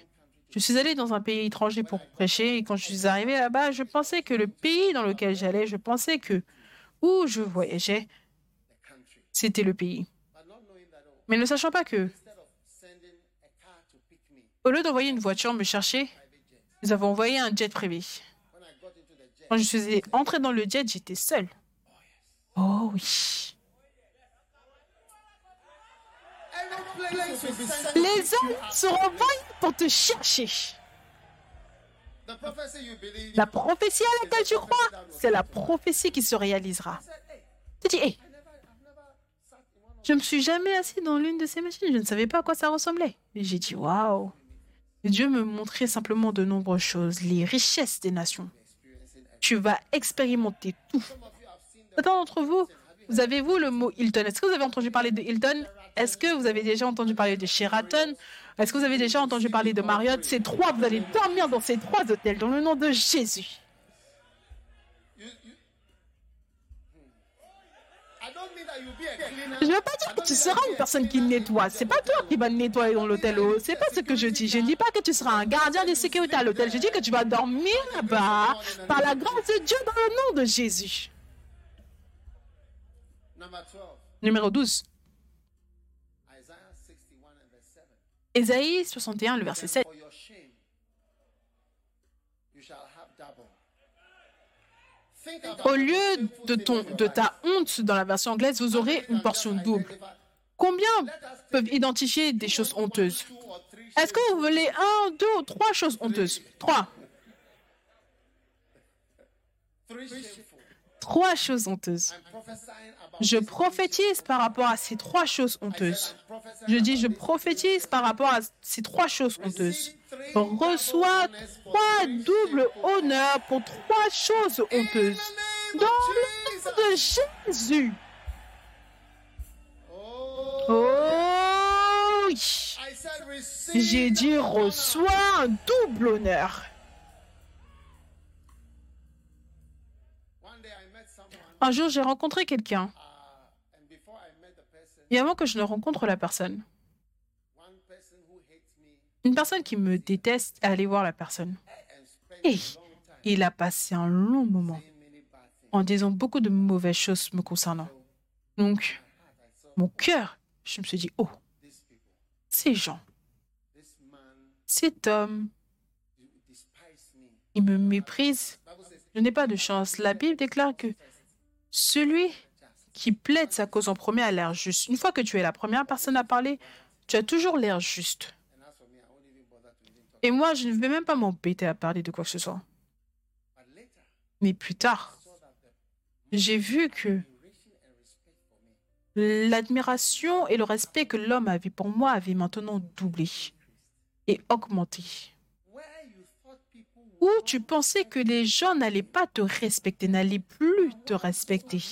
je suis allée dans un pays étranger pour prêcher. Et quand je suis arrivée là-bas, je pensais que le pays dans lequel j'allais, je pensais que où je voyageais, c'était le pays. Mais ne sachant pas que, au lieu d'envoyer une voiture me chercher, nous avons envoyé un jet privé. Quand je suis entrée dans le jet, j'étais seule. Oh oui. aeroplanes will be sending Les hommes seront envoyés pour te chercher. La prophétie à laquelle tu crois, c'est la prophétie qui se réalisera. Tu dis, je me suis jamais assis dans l'une de ces machines, je ne savais pas à quoi ça ressemblait. J'ai dit, waouh. Dieu me montrait simplement de nombreuses choses, les richesses des nations. Tu vas expérimenter tout. Certains d'entre vous, vous avez vous le mot Hilton? Est-ce que vous avez entendu parler de Hilton? Est-ce que vous avez déjà entendu parler de Sheraton? Est-ce que vous avez déjà entendu parler de Marriott? Ces trois, vous allez dormir dans ces trois hôtels dans le nom de Jésus. Je ne veux pas dire que tu seras une personne qui nettoie. C'est pas toi qui vas nettoyer dans l'hôtel. oh. C'est pas ce que je dis. Je ne dis pas que tu seras un gardien de sécurité à l'hôtel. Je dis que tu vas dormir là-bas par la grâce de Dieu dans le nom de Jésus. Number 12, Numéro 12. Ésaïe 61, le verset 7. For your shame, you shall have double. Think about Au lieu de, ton, de ta honte dans la version anglaise, vous aurez une portion double. Combien peuvent identifier des choses honteuses? Est-ce que vous voulez un, deux ou trois choses honteuses? Trois. Trois choses honteuses. Je prophétise par rapport à ces trois choses honteuses. Je dis, je prophétise par rapport à ces trois choses honteuses. Reçois trois doubles honneurs pour trois choses honteuses. Dans le nom de Jésus. Oh, oui. J'ai dit, reçois un double honneur. Un jour, j'ai rencontré quelqu'un. Et avant que je ne rencontre la personne, une personne qui me déteste est allée voir la personne. Et il a passé un long moment en disant beaucoup de mauvaises choses me concernant. Donc, mon cœur, je me suis dit, oh, ces gens, cet homme, il me méprise. Je n'ai pas de chance. La Bible déclare que celui qui plaide sa cause en premier a l'air juste. Une fois que tu es la première personne à parler, tu as toujours l'air juste. Et moi, je ne vais même pas m'embêter à parler de quoi que ce soit. Mais plus tard, j'ai vu que l'admiration et le respect que l'homme avait pour moi avaient maintenant doublé et augmenté. Où tu pensais que les gens n'allaient pas te respecter, n'allaient plus te respecter.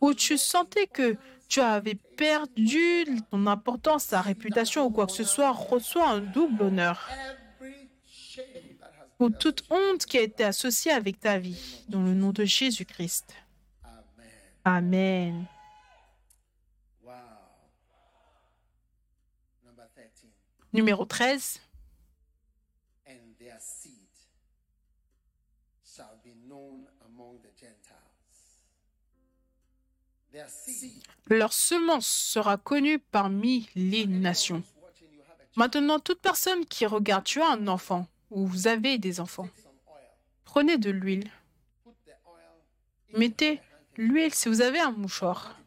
Où tu sentais que tu avais perdu ton importance, ta réputation ou quoi que ce soit, reçois un double honneur been toute honte qui a été associée avec ta vie, dans le nom de Jésus-Christ. Amen. Amen. Wow. Number 13. Numéro 13. Leur semence sera connue parmi les nations. Maintenant, toute personne qui regarde, tu as un enfant ou vous avez des enfants, prenez de l'huile. Mettez l'huile si vous avez un mouchoir.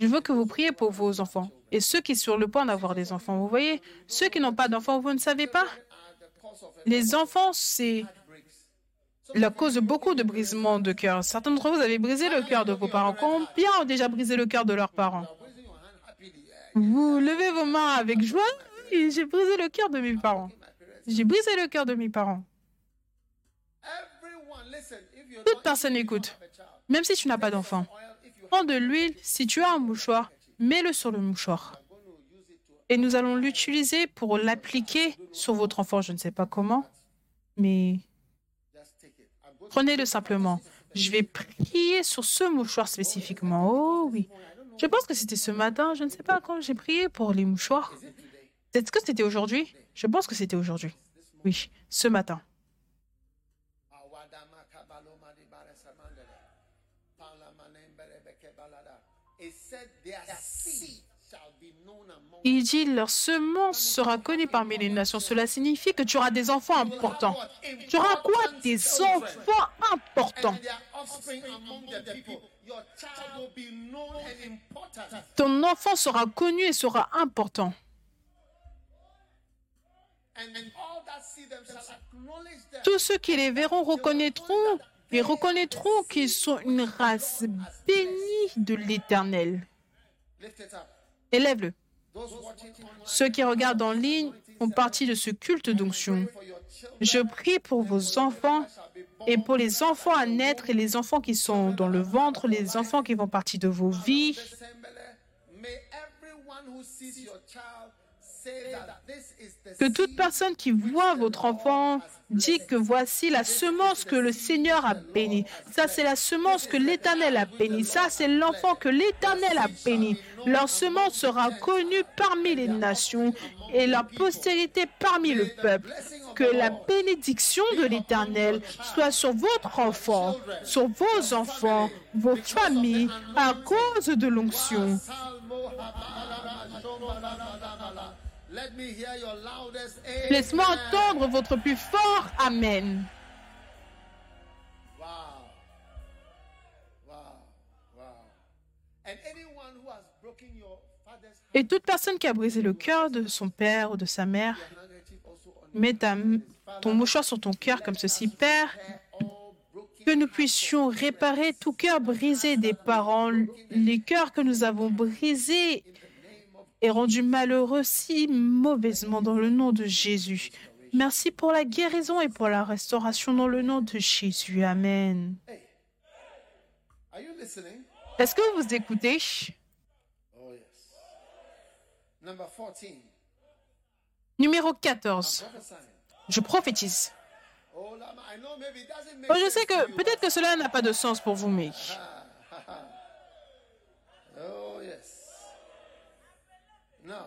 Je veux que vous priez pour vos enfants. Et ceux qui sont sur le point d'avoir des enfants, vous voyez, ceux qui n'ont pas d'enfants, vous ne savez pas Les enfants, c'est la cause de beaucoup de brisements de cœur. Certains d'entre vous avez brisé le cœur de vos parents. Combien ont déjà brisé le cœur de leurs parents? Vous levez vos mains avec joie. Oui, j'ai brisé le cœur de mes parents. J'ai brisé le cœur de mes parents. Toute personne écoute. Même si tu n'as pas d'enfant, prends de l'huile. Si tu as un mouchoir, mets-le sur le mouchoir. Et nous allons l'utiliser pour l'appliquer sur votre enfant. Je ne sais pas comment, mais prenez-le simplement. Je vais prier sur ce mouchoir spécifiquement. Oh oui. Je pense que c'était ce matin. Je ne sais pas quand j'ai prié pour les mouchoirs. Est-ce que c'était aujourd'hui? Je pense que c'était aujourd'hui. Oui, ce matin. Il dit, leur semence sera connue parmi les nations. Cela signifie que tu auras des enfants importants. Tu auras quoi? Des enfants importants. Ton enfant sera connu et sera important. Tous ceux qui les verront reconnaîtront et reconnaîtront qu'ils sont une race bénie de l'Éternel. Élève-le. Ceux qui regardent en ligne font partie de ce culte d'onction. Je prie pour vos enfants et pour les enfants à naître et les enfants qui sont dans le ventre, les enfants qui font partie de vos vies. Que toute personne qui voit votre enfant dit que voici la semence que le Seigneur a bénie. Ça, c'est la semence que l'Éternel a bénie. Ça, c'est l'enfant que l'Éternel a béni. Leur semence sera connue parmi les nations et leur postérité parmi le peuple. Que la bénédiction de l'Éternel soit sur votre enfant, sur vos enfants, vos familles, à cause de l'onction. Laisse-moi entendre votre plus fort Amen. Wow. Wow. Wow. And anyone who has broken your father's heart, Et toute personne qui a brisé le cœur de son père ou de sa mère, mets ta- ton mouchoir sur ton cœur comme ceci. Père, que nous puissions réparer tout cœur brisé des parents, les cœurs que nous avons brisés et rendus malheureux si mauvaisement dans le nom de Jésus. Merci pour la guérison et pour la restauration dans le nom de Jésus. Amen. Est-ce que vous écoutez? Yes. Number 14. Numéro 14. Prophesying. Je prophétise. Oh, je sais que peut-être que cela n'a pas de sens pour vous, mais. Now,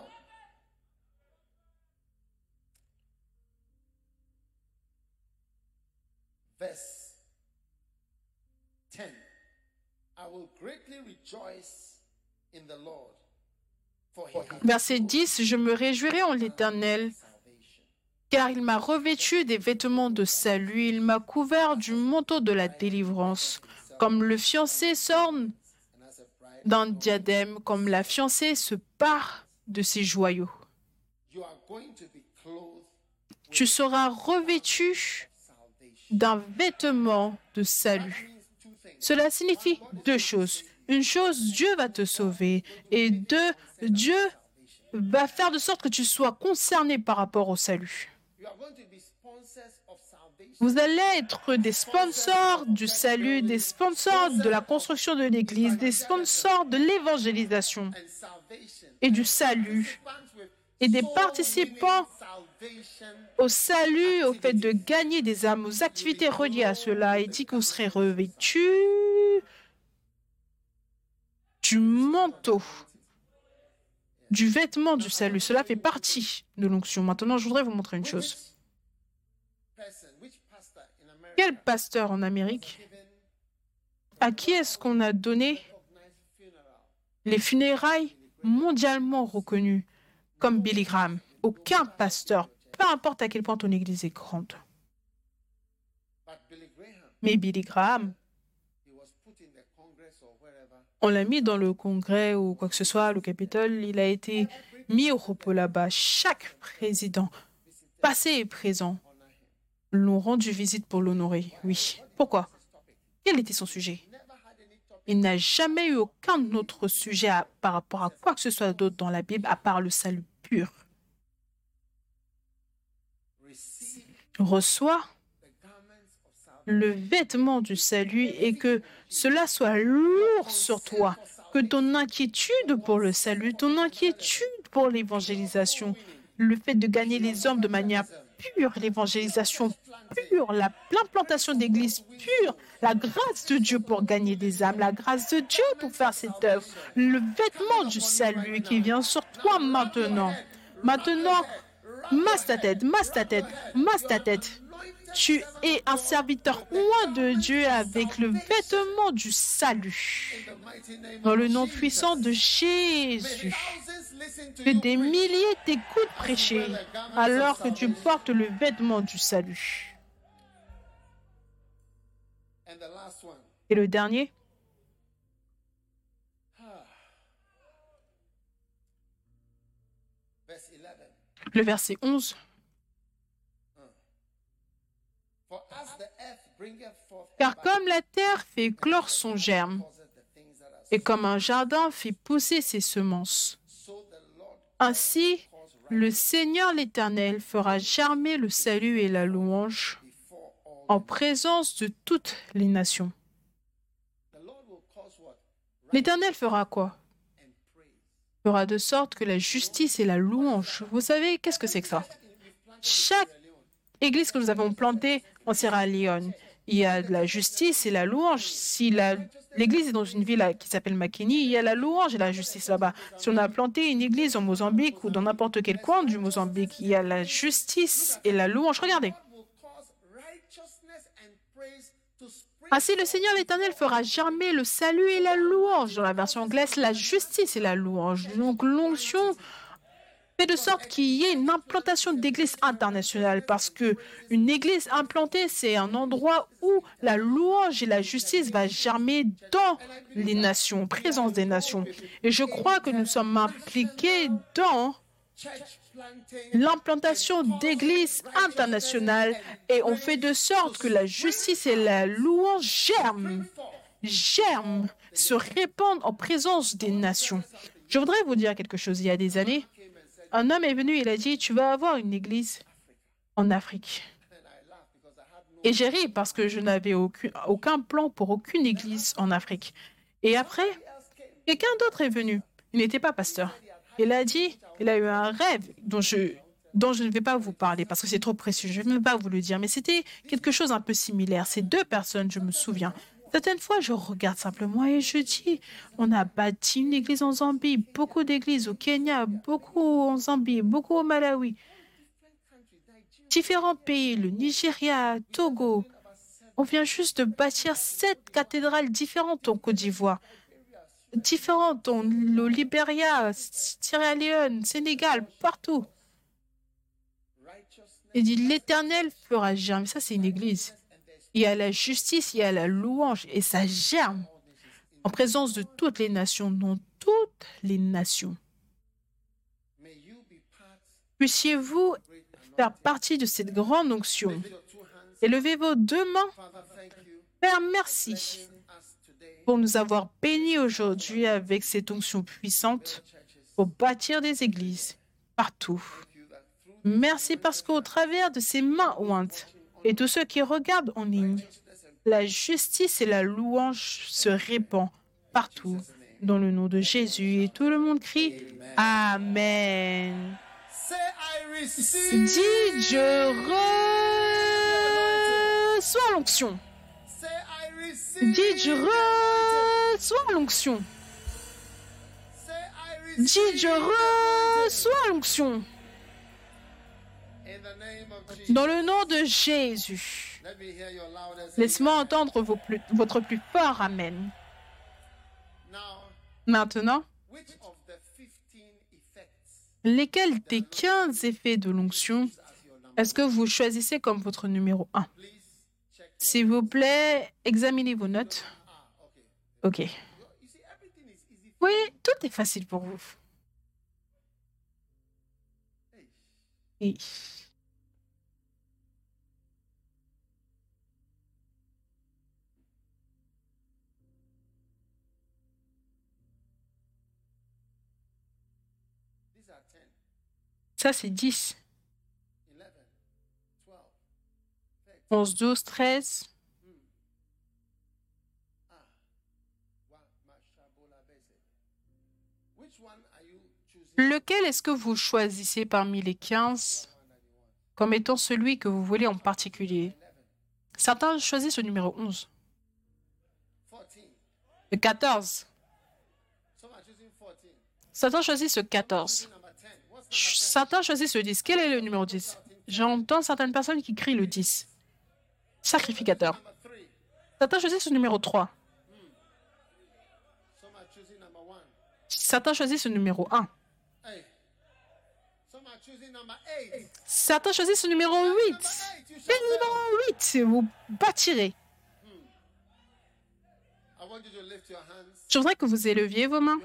verse 10 I will greatly rejoice in the Lord, verset 10, je me réjouirai en l'Éternel, car il m'a revêtu des vêtements de salut, il m'a couvert du manteau de la délivrance, comme le fiancé s'orne d'un diadème, comme la fiancée se part de ses joyaux. Tu seras revêtu d'un vêtement de salut. Cela signifie deux choses. Une chose, Dieu va te sauver. Et deux, Dieu va faire de sorte que tu sois concerné par rapport au salut. Vous allez être des sponsors du salut, des sponsors de la construction de l'Église, des sponsors de l'évangélisation et du salut, et des participants au salut, au fait de gagner des âmes, aux activités reliées à cela. Il dit que vous serez revêtus du manteau, du vêtement du salut. Cela fait partie de l'onction. Maintenant, je voudrais vous montrer une chose. Quel pasteur en Amérique, à qui est-ce qu'on a donné les funérailles mondialement reconnues comme Billy Graham? Aucun pasteur, peu importe à quel point ton église est grande. Mais Billy Graham, on l'a mis dans le congrès ou quoi que ce soit, le Capitole, il a été mis au repos là-bas. Chaque président, passé et présent, l'ont rendu visite pour l'honorer. Oui. Pourquoi? Quel était son sujet? Il n'a jamais eu aucun autre sujet par rapport à quoi que ce soit d'autre dans la Bible à part le salut pur. Reçois le vêtement du salut et que cela soit lourd sur toi, que ton inquiétude pour le salut, ton inquiétude pour l'évangélisation, le fait de gagner les hommes de manière pure, l'évangélisation pure, la- l'implantation d'église pure, la grâce de Dieu pour gagner des âmes, la grâce de Dieu pour faire cette œuvre, le vêtement du salut qui vient sur toi maintenant. Maintenant, masse ta tête, masse ta tête, masse ta tête. Tu es un serviteur loin de Dieu avec le vêtement du salut. Dans le nom puissant de Jésus. Que des milliers t'écoutent prêcher alors que tu portes le vêtement du salut. Et le dernier, Verse 11. le verset 11. For as the earth bringeth forth Car comme la terre fait éclore son germe, et comme un jardin fait pousser ses semences, ainsi le Seigneur l'Éternel fera germer le salut et la louange en présence de toutes les nations. L'Éternel fera quoi? Fera de sorte que la justice et la louange. Vous savez, qu'est-ce que c'est que ça? Chaque église que nous avons plantée en Sierra Leone, il y a de la justice et la louange. Si l'église est dans une ville qui s'appelle Makini, il y a la louange et la justice là-bas. Si on a planté une église en Mozambique ou dans n'importe quel coin du Mozambique, il y a la justice et la louange. Regardez. Ainsi, le Seigneur l'Éternel fera germer le salut et la louange. Dans la version anglaise, la justice et la louange. Donc, l'onction fait de sorte qu'il y ait une implantation d'église internationale parce que une église implantée, c'est un endroit où la louange et la justice va germer dans les nations, en présence des nations. Et je crois que nous sommes impliqués dans l'implantation d'églises internationales et on fait de sorte que la justice et la louange germent, germent, se répandent en présence des nations. Je voudrais vous dire quelque chose. Il y a des années, un homme est venu il a dit, tu vas avoir une église en Afrique. Et j'ai ri parce que je n'avais aucun, aucun plan pour aucune église en Afrique. Et après, quelqu'un d'autre est venu. Il n'était pas pasteur. Il a dit, il a eu un rêve dont je, dont je ne vais pas vous parler parce que c'est trop précieux. Je ne vais pas vous le dire, mais c'était quelque chose un peu similaire. Ces deux personnes, je me souviens. Certaines fois, je regarde simplement et je dis, on a bâti une église en Zambie, beaucoup d'églises au Kenya, beaucoup en Zambie, beaucoup au Malawi, différents pays, le Nigeria, Togo. On vient juste de bâtir sept cathédrales différentes en Côte d'Ivoire, différentes en au Libéria, Sierra Leone, Sénégal, partout. Il dit l'Éternel fera germer. Ça, c'est une église. Il y a la justice, il y a la louange, et ça germe en présence de toutes les nations, non toutes les nations. Puissiez-vous faire partie de cette grande onction. Élevez vos deux mains. Père, merci pour nous avoir bénis aujourd'hui avec cette onction puissante pour bâtir des églises partout. Merci parce qu'au travers de ces mains ointes et tous ceux qui regardent en ligne, la justice et la louange se répandent partout dans le nom de Jésus. Et tout le monde crie Amen. Dis, je reçois l'onction. Dis, je reçois l'onction. Dis, je reçois l'onction. Dans le nom de Jésus. Let me hear your loudest. Laisse-moi entendre vos plus- votre plus fort Amen. Maintenant, which of the 15 effects lesquels des 15 effets de l'onction est-ce que vous choisissez comme votre numéro 1 Please check. S'il vous plaît, examinez vos notes. Ah. OK. You see, everything is easy. Oui, tout est facile pour vous. Oui. C'est 10. 11, 12, 11, 12, 13. Wa- mashabola bese. Which one are you choosing? Lequel est-ce que vous choisissez parmi les 15 comme étant celui que vous voulez en particulier? Certains choisissent le numéro 11, 14. le 14. Some are choosing 14. Certains choisissent le 14. Number 10. What's Ch- Certains choisissent le 10. Quel est le numéro 10 J'entends certaines personnes qui crient le 10. Sacrificateur. number 3? Certains choisissent le numéro 3. Some are choosing number 1. Certains choisissent le numéro 1. Hey. Some are choosing number 8. Certains choisissent le numéro 8. Number 8. You Le numéro 8, vous bâtirez. Je voudrais que vous éleviez vos mains.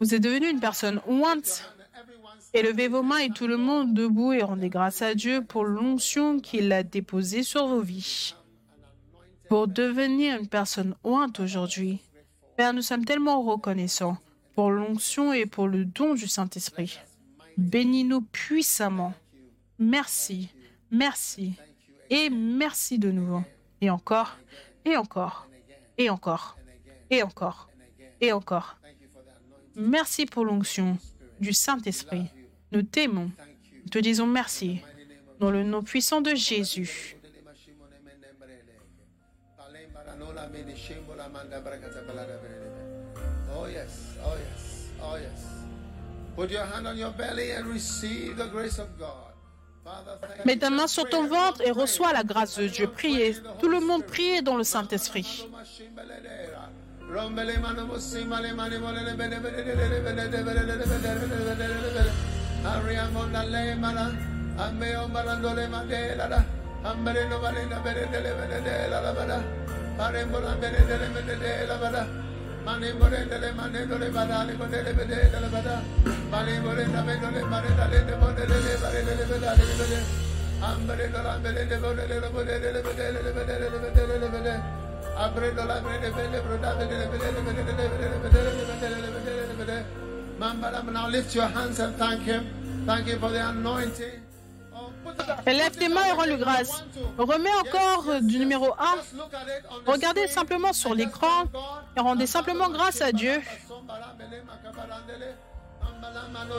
Vous êtes devenu une personne ointe. Élevez vos mains et tout le monde debout et rendez grâce à Dieu pour l'onction qu'il a déposée sur vos vies. Pour devenir une personne ointe aujourd'hui. Père, nous sommes tellement reconnaissants pour l'onction et pour le don du Saint-Esprit. Bénis-nous puissamment. Merci, merci et merci de nouveau. Et encore, et encore, et encore, et encore, et encore. Merci pour l'onction du Saint-Esprit. Nous t'aimons. Nous te disons merci. Dans le nom puissant de Jésus. Oh yes, oh yes, oh yes. Put your hand on your belly and receive the grace of God. Father, thank Mets ta main sur ton ventre et reçois la grâce de Dieu. Priez. Tout le monde priez dans le Saint-Esprit. Rombele mano musimale mani volele bene bene bene bene bene bene bene bene Ariamonda le mana Ameo malando le mandela da Ambere no valena bene dele bene dela la bada Arembola bene dele bene dela bada Mani morenda le mani dole bada le bodele bene dela bada Mani morenda bene dole mani dale de bodele le bare dele bada le bene Ambere no la bene de bodele le bodele le bodele le bodele le bodele le bodele lift your hands and thank him. Thank him for the anointing. Oh, Lève tes mains et rends-lui grâce. Remets encore euh, du numéro 1. Just look at it on the Regardez simplement sur l'écran et rendez simplement grâce à Dieu.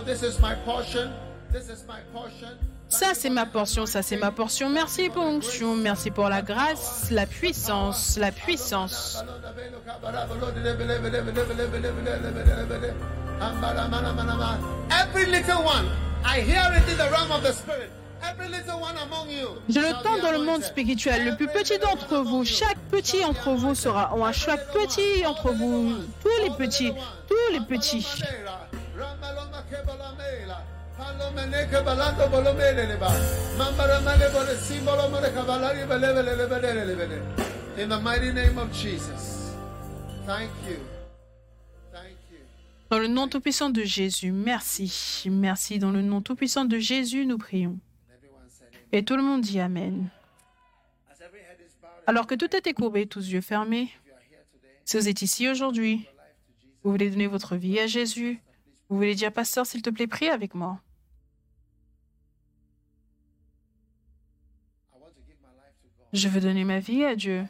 This is my portion. This is my portion. Ça, c'est ma portion, ça, c'est ma portion. Merci pour l'onction, merci pour la grâce, la puissance, la puissance. Every little one, I hear it in the realm of the spirit. Every little one among you. Je le tends dans le monde spirituel. Le plus petit d'entre vous, chaque petit entre vous sera en chaque petit entre vous, tous les petits, tous les petits. In the mighty name of Jesus. Thank you. Thank you. Dans le nom tout-puissant de Jésus, merci. Merci. Dans le nom tout-puissant de Jésus, nous prions. Et tout le monde dit Amen. Alors que tout est courbé, tous yeux fermés, si vous êtes ici aujourd'hui, vous voulez donner votre vie à Jésus, vous voulez dire, Pasteur, s'il te plaît, prie avec moi. Je veux donner ma vie à Dieu.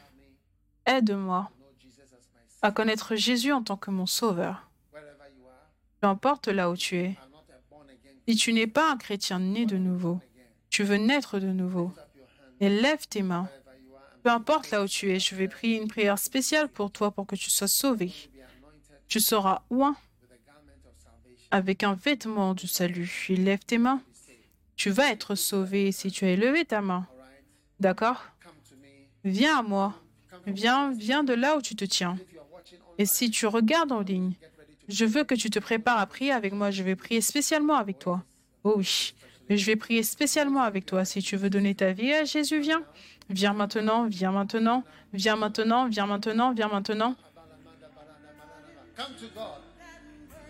Aide-moi à connaître Jésus en tant que mon sauveur. Peu importe là où tu es. Si tu n'es pas un chrétien né de nouveau, tu veux naître de nouveau, et lève tes mains. Peu importe là où tu es, je vais prier une prière spéciale pour toi pour que tu sois sauvé. Tu seras oint avec un vêtement du salut. Lève tes mains. Tu vas être sauvé si tu as élevé ta main. D'accord? Viens à moi. Viens, viens de là où tu te tiens. Et si tu regardes en ligne, je veux que tu te prépares à prier avec moi. Je vais prier spécialement avec toi. Oh oui, je vais prier spécialement avec toi. Si tu veux donner ta vie à Jésus, viens. Viens maintenant, viens maintenant, viens maintenant, viens maintenant, viens maintenant.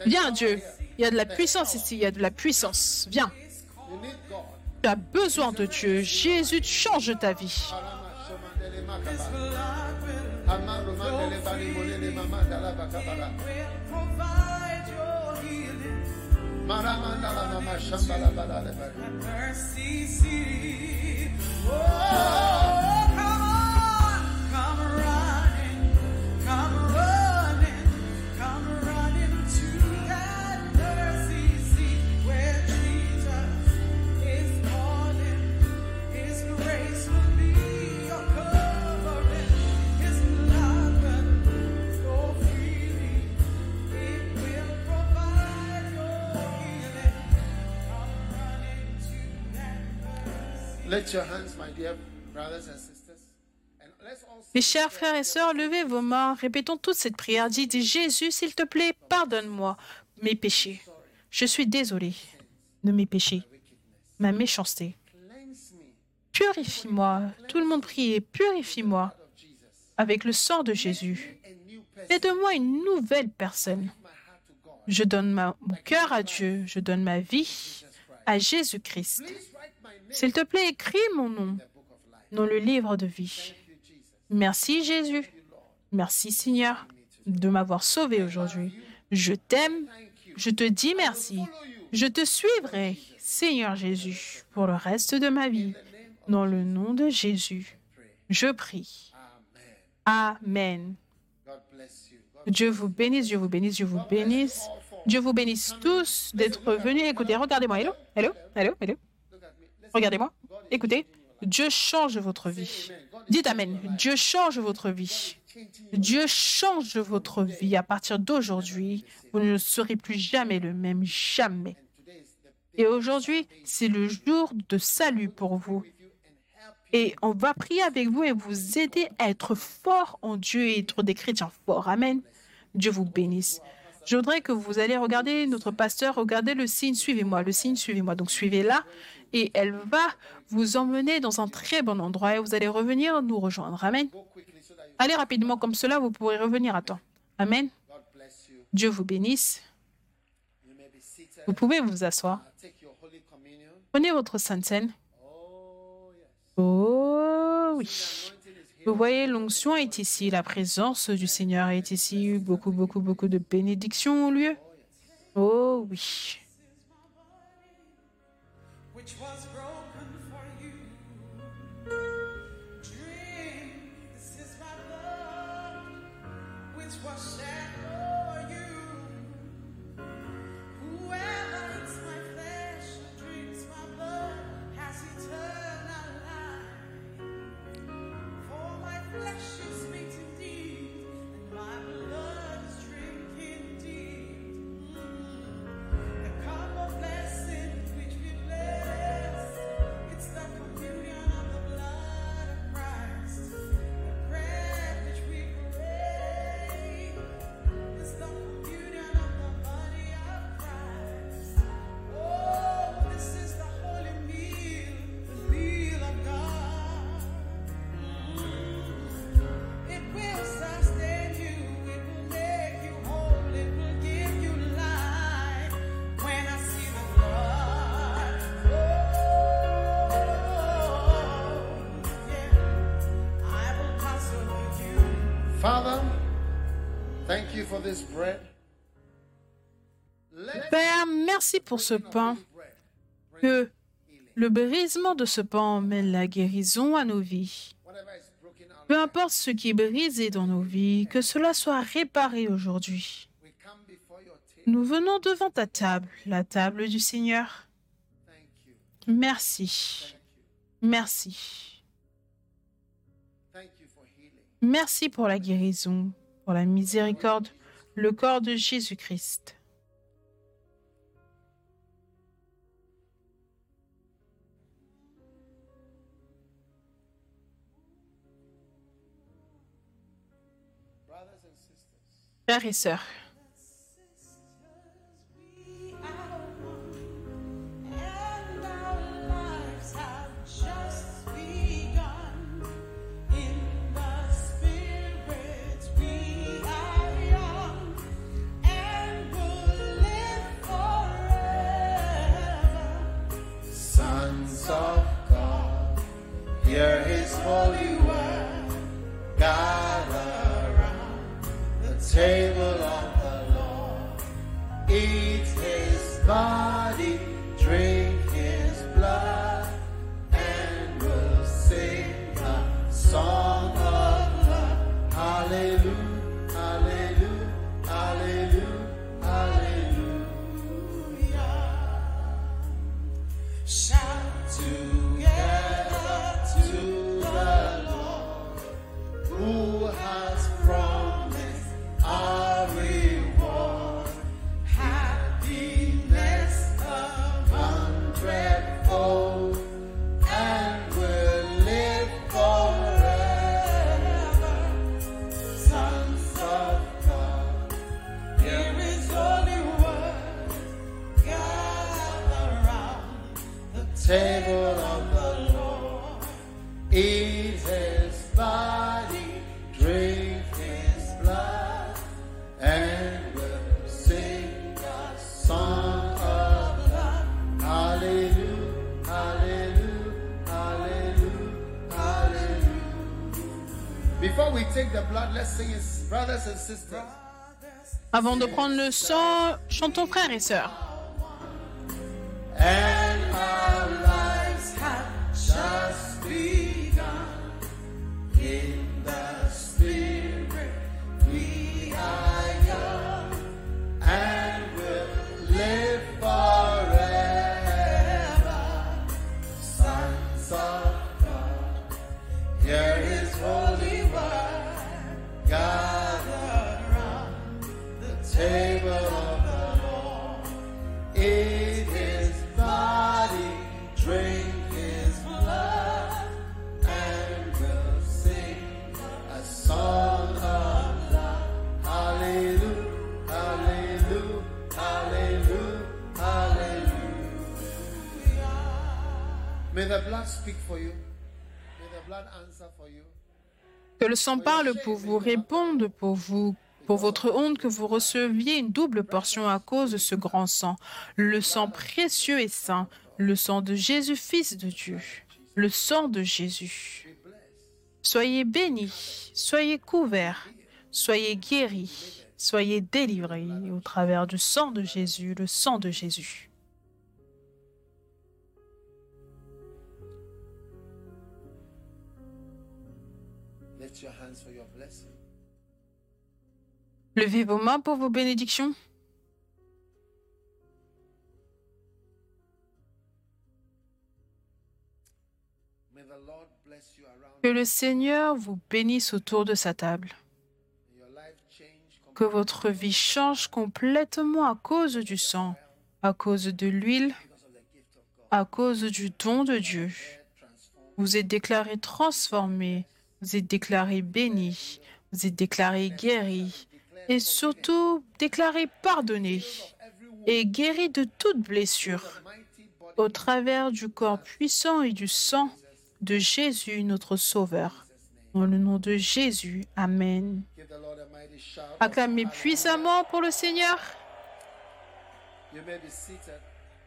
Viens Dieu. Il y a de la puissance ici, il y a de la puissance. Viens. Tu as besoin de Dieu. Jésus change ta vie. mandele makaba. Amaro mandele bali molele mamanda la bakabara. Maramanda la. Mercy city. Oh, come on, come running, come running. Mes chers frères et sœurs, levez vos mains, répétons toute cette prière. Dites Jésus, s'il te plaît, pardonne-moi mes péchés. Je suis désolé de mes péchés, ma méchanceté. Purifie-moi. Tout le monde prie, purifie-moi avec le sang de Jésus. Fais de moi une nouvelle personne. Je donne ma- mon cœur à Dieu, je donne ma vie à Jésus-Christ. S'il te plaît, écris mon nom dans le livre de vie. Merci Jésus. Merci Seigneur de m'avoir sauvé aujourd'hui. Je t'aime. Je te dis merci. Je te suivrai, Seigneur Jésus, pour le reste de ma vie. Dans le nom de Jésus, je prie. Amen. Dieu vous bénisse, Dieu vous bénisse, Dieu vous bénisse. Dieu vous bénisse tous d'être venus. Écoutez, regardez-moi. Hello, hello, hello, hello? look at me. Let's Regardez-moi. Écoutez, Dieu change votre vie. Dites Amen. Dieu change votre vie. Dieu change votre vie. À partir d'aujourd'hui, vous ne serez plus jamais le même. Jamais. Et aujourd'hui, c'est le jour de salut pour vous. Et on va prier avec vous et vous aider à être fort en Dieu et être des chrétiens forts. Amen. Dieu vous bénisse. Je voudrais que vous allez regarder notre pasteur, regardez le signe, suivez-moi, le signe, suivez-moi. Donc suivez-la et elle va vous emmener dans un très bon endroit et vous allez revenir nous rejoindre. Amen. Allez rapidement comme cela, vous pourrez revenir à temps. Amen. Dieu vous bénisse. Vous pouvez vous asseoir. Prenez votre Sainte Seine. Oh, oui. Vous voyez, l'onction est ici, la présence du Seigneur est ici, beaucoup, beaucoup, beaucoup de bénédictions ont lieu. Oh oui. Which was Père, merci pour ce pain. Que le brisement de ce pain emmène la guérison à nos vies. Peu importe ce qui est brisé dans nos vies, que cela soit réparé aujourd'hui. Nous venons devant ta table, la table du Seigneur. Merci. Merci. Merci pour la guérison, pour la miséricorde, le corps de Jésus-Christ. Frères et sœurs, Hear his holy word, gather around the table of the Lord. Eat his body. Avant de prendre le sang, chantons frères et sœurs. Le sang parle pour vous, réponde pour vous, pour votre honte, que vous receviez une double portion à cause de ce grand sang. Le sang précieux et saint, le sang de Jésus, Fils de Dieu, le sang de Jésus. Soyez bénis, soyez couverts, soyez guéris, soyez délivrés au travers du sang de Jésus, le sang de Jésus. Levez vos mains pour vos bénédictions. Que le Seigneur vous bénisse autour de sa table. Que votre vie change complètement à cause du sang, à cause de l'huile, à cause du don de Dieu. Vous êtes déclaré transformé, vous êtes déclaré béni, vous êtes déclaré guéri et surtout déclaré pardonné et guéri de toute blessure au travers du corps puissant et du sang de Jésus, notre Sauveur. Dans le nom de Jésus, Amen. Acclamez puissamment pour le Seigneur.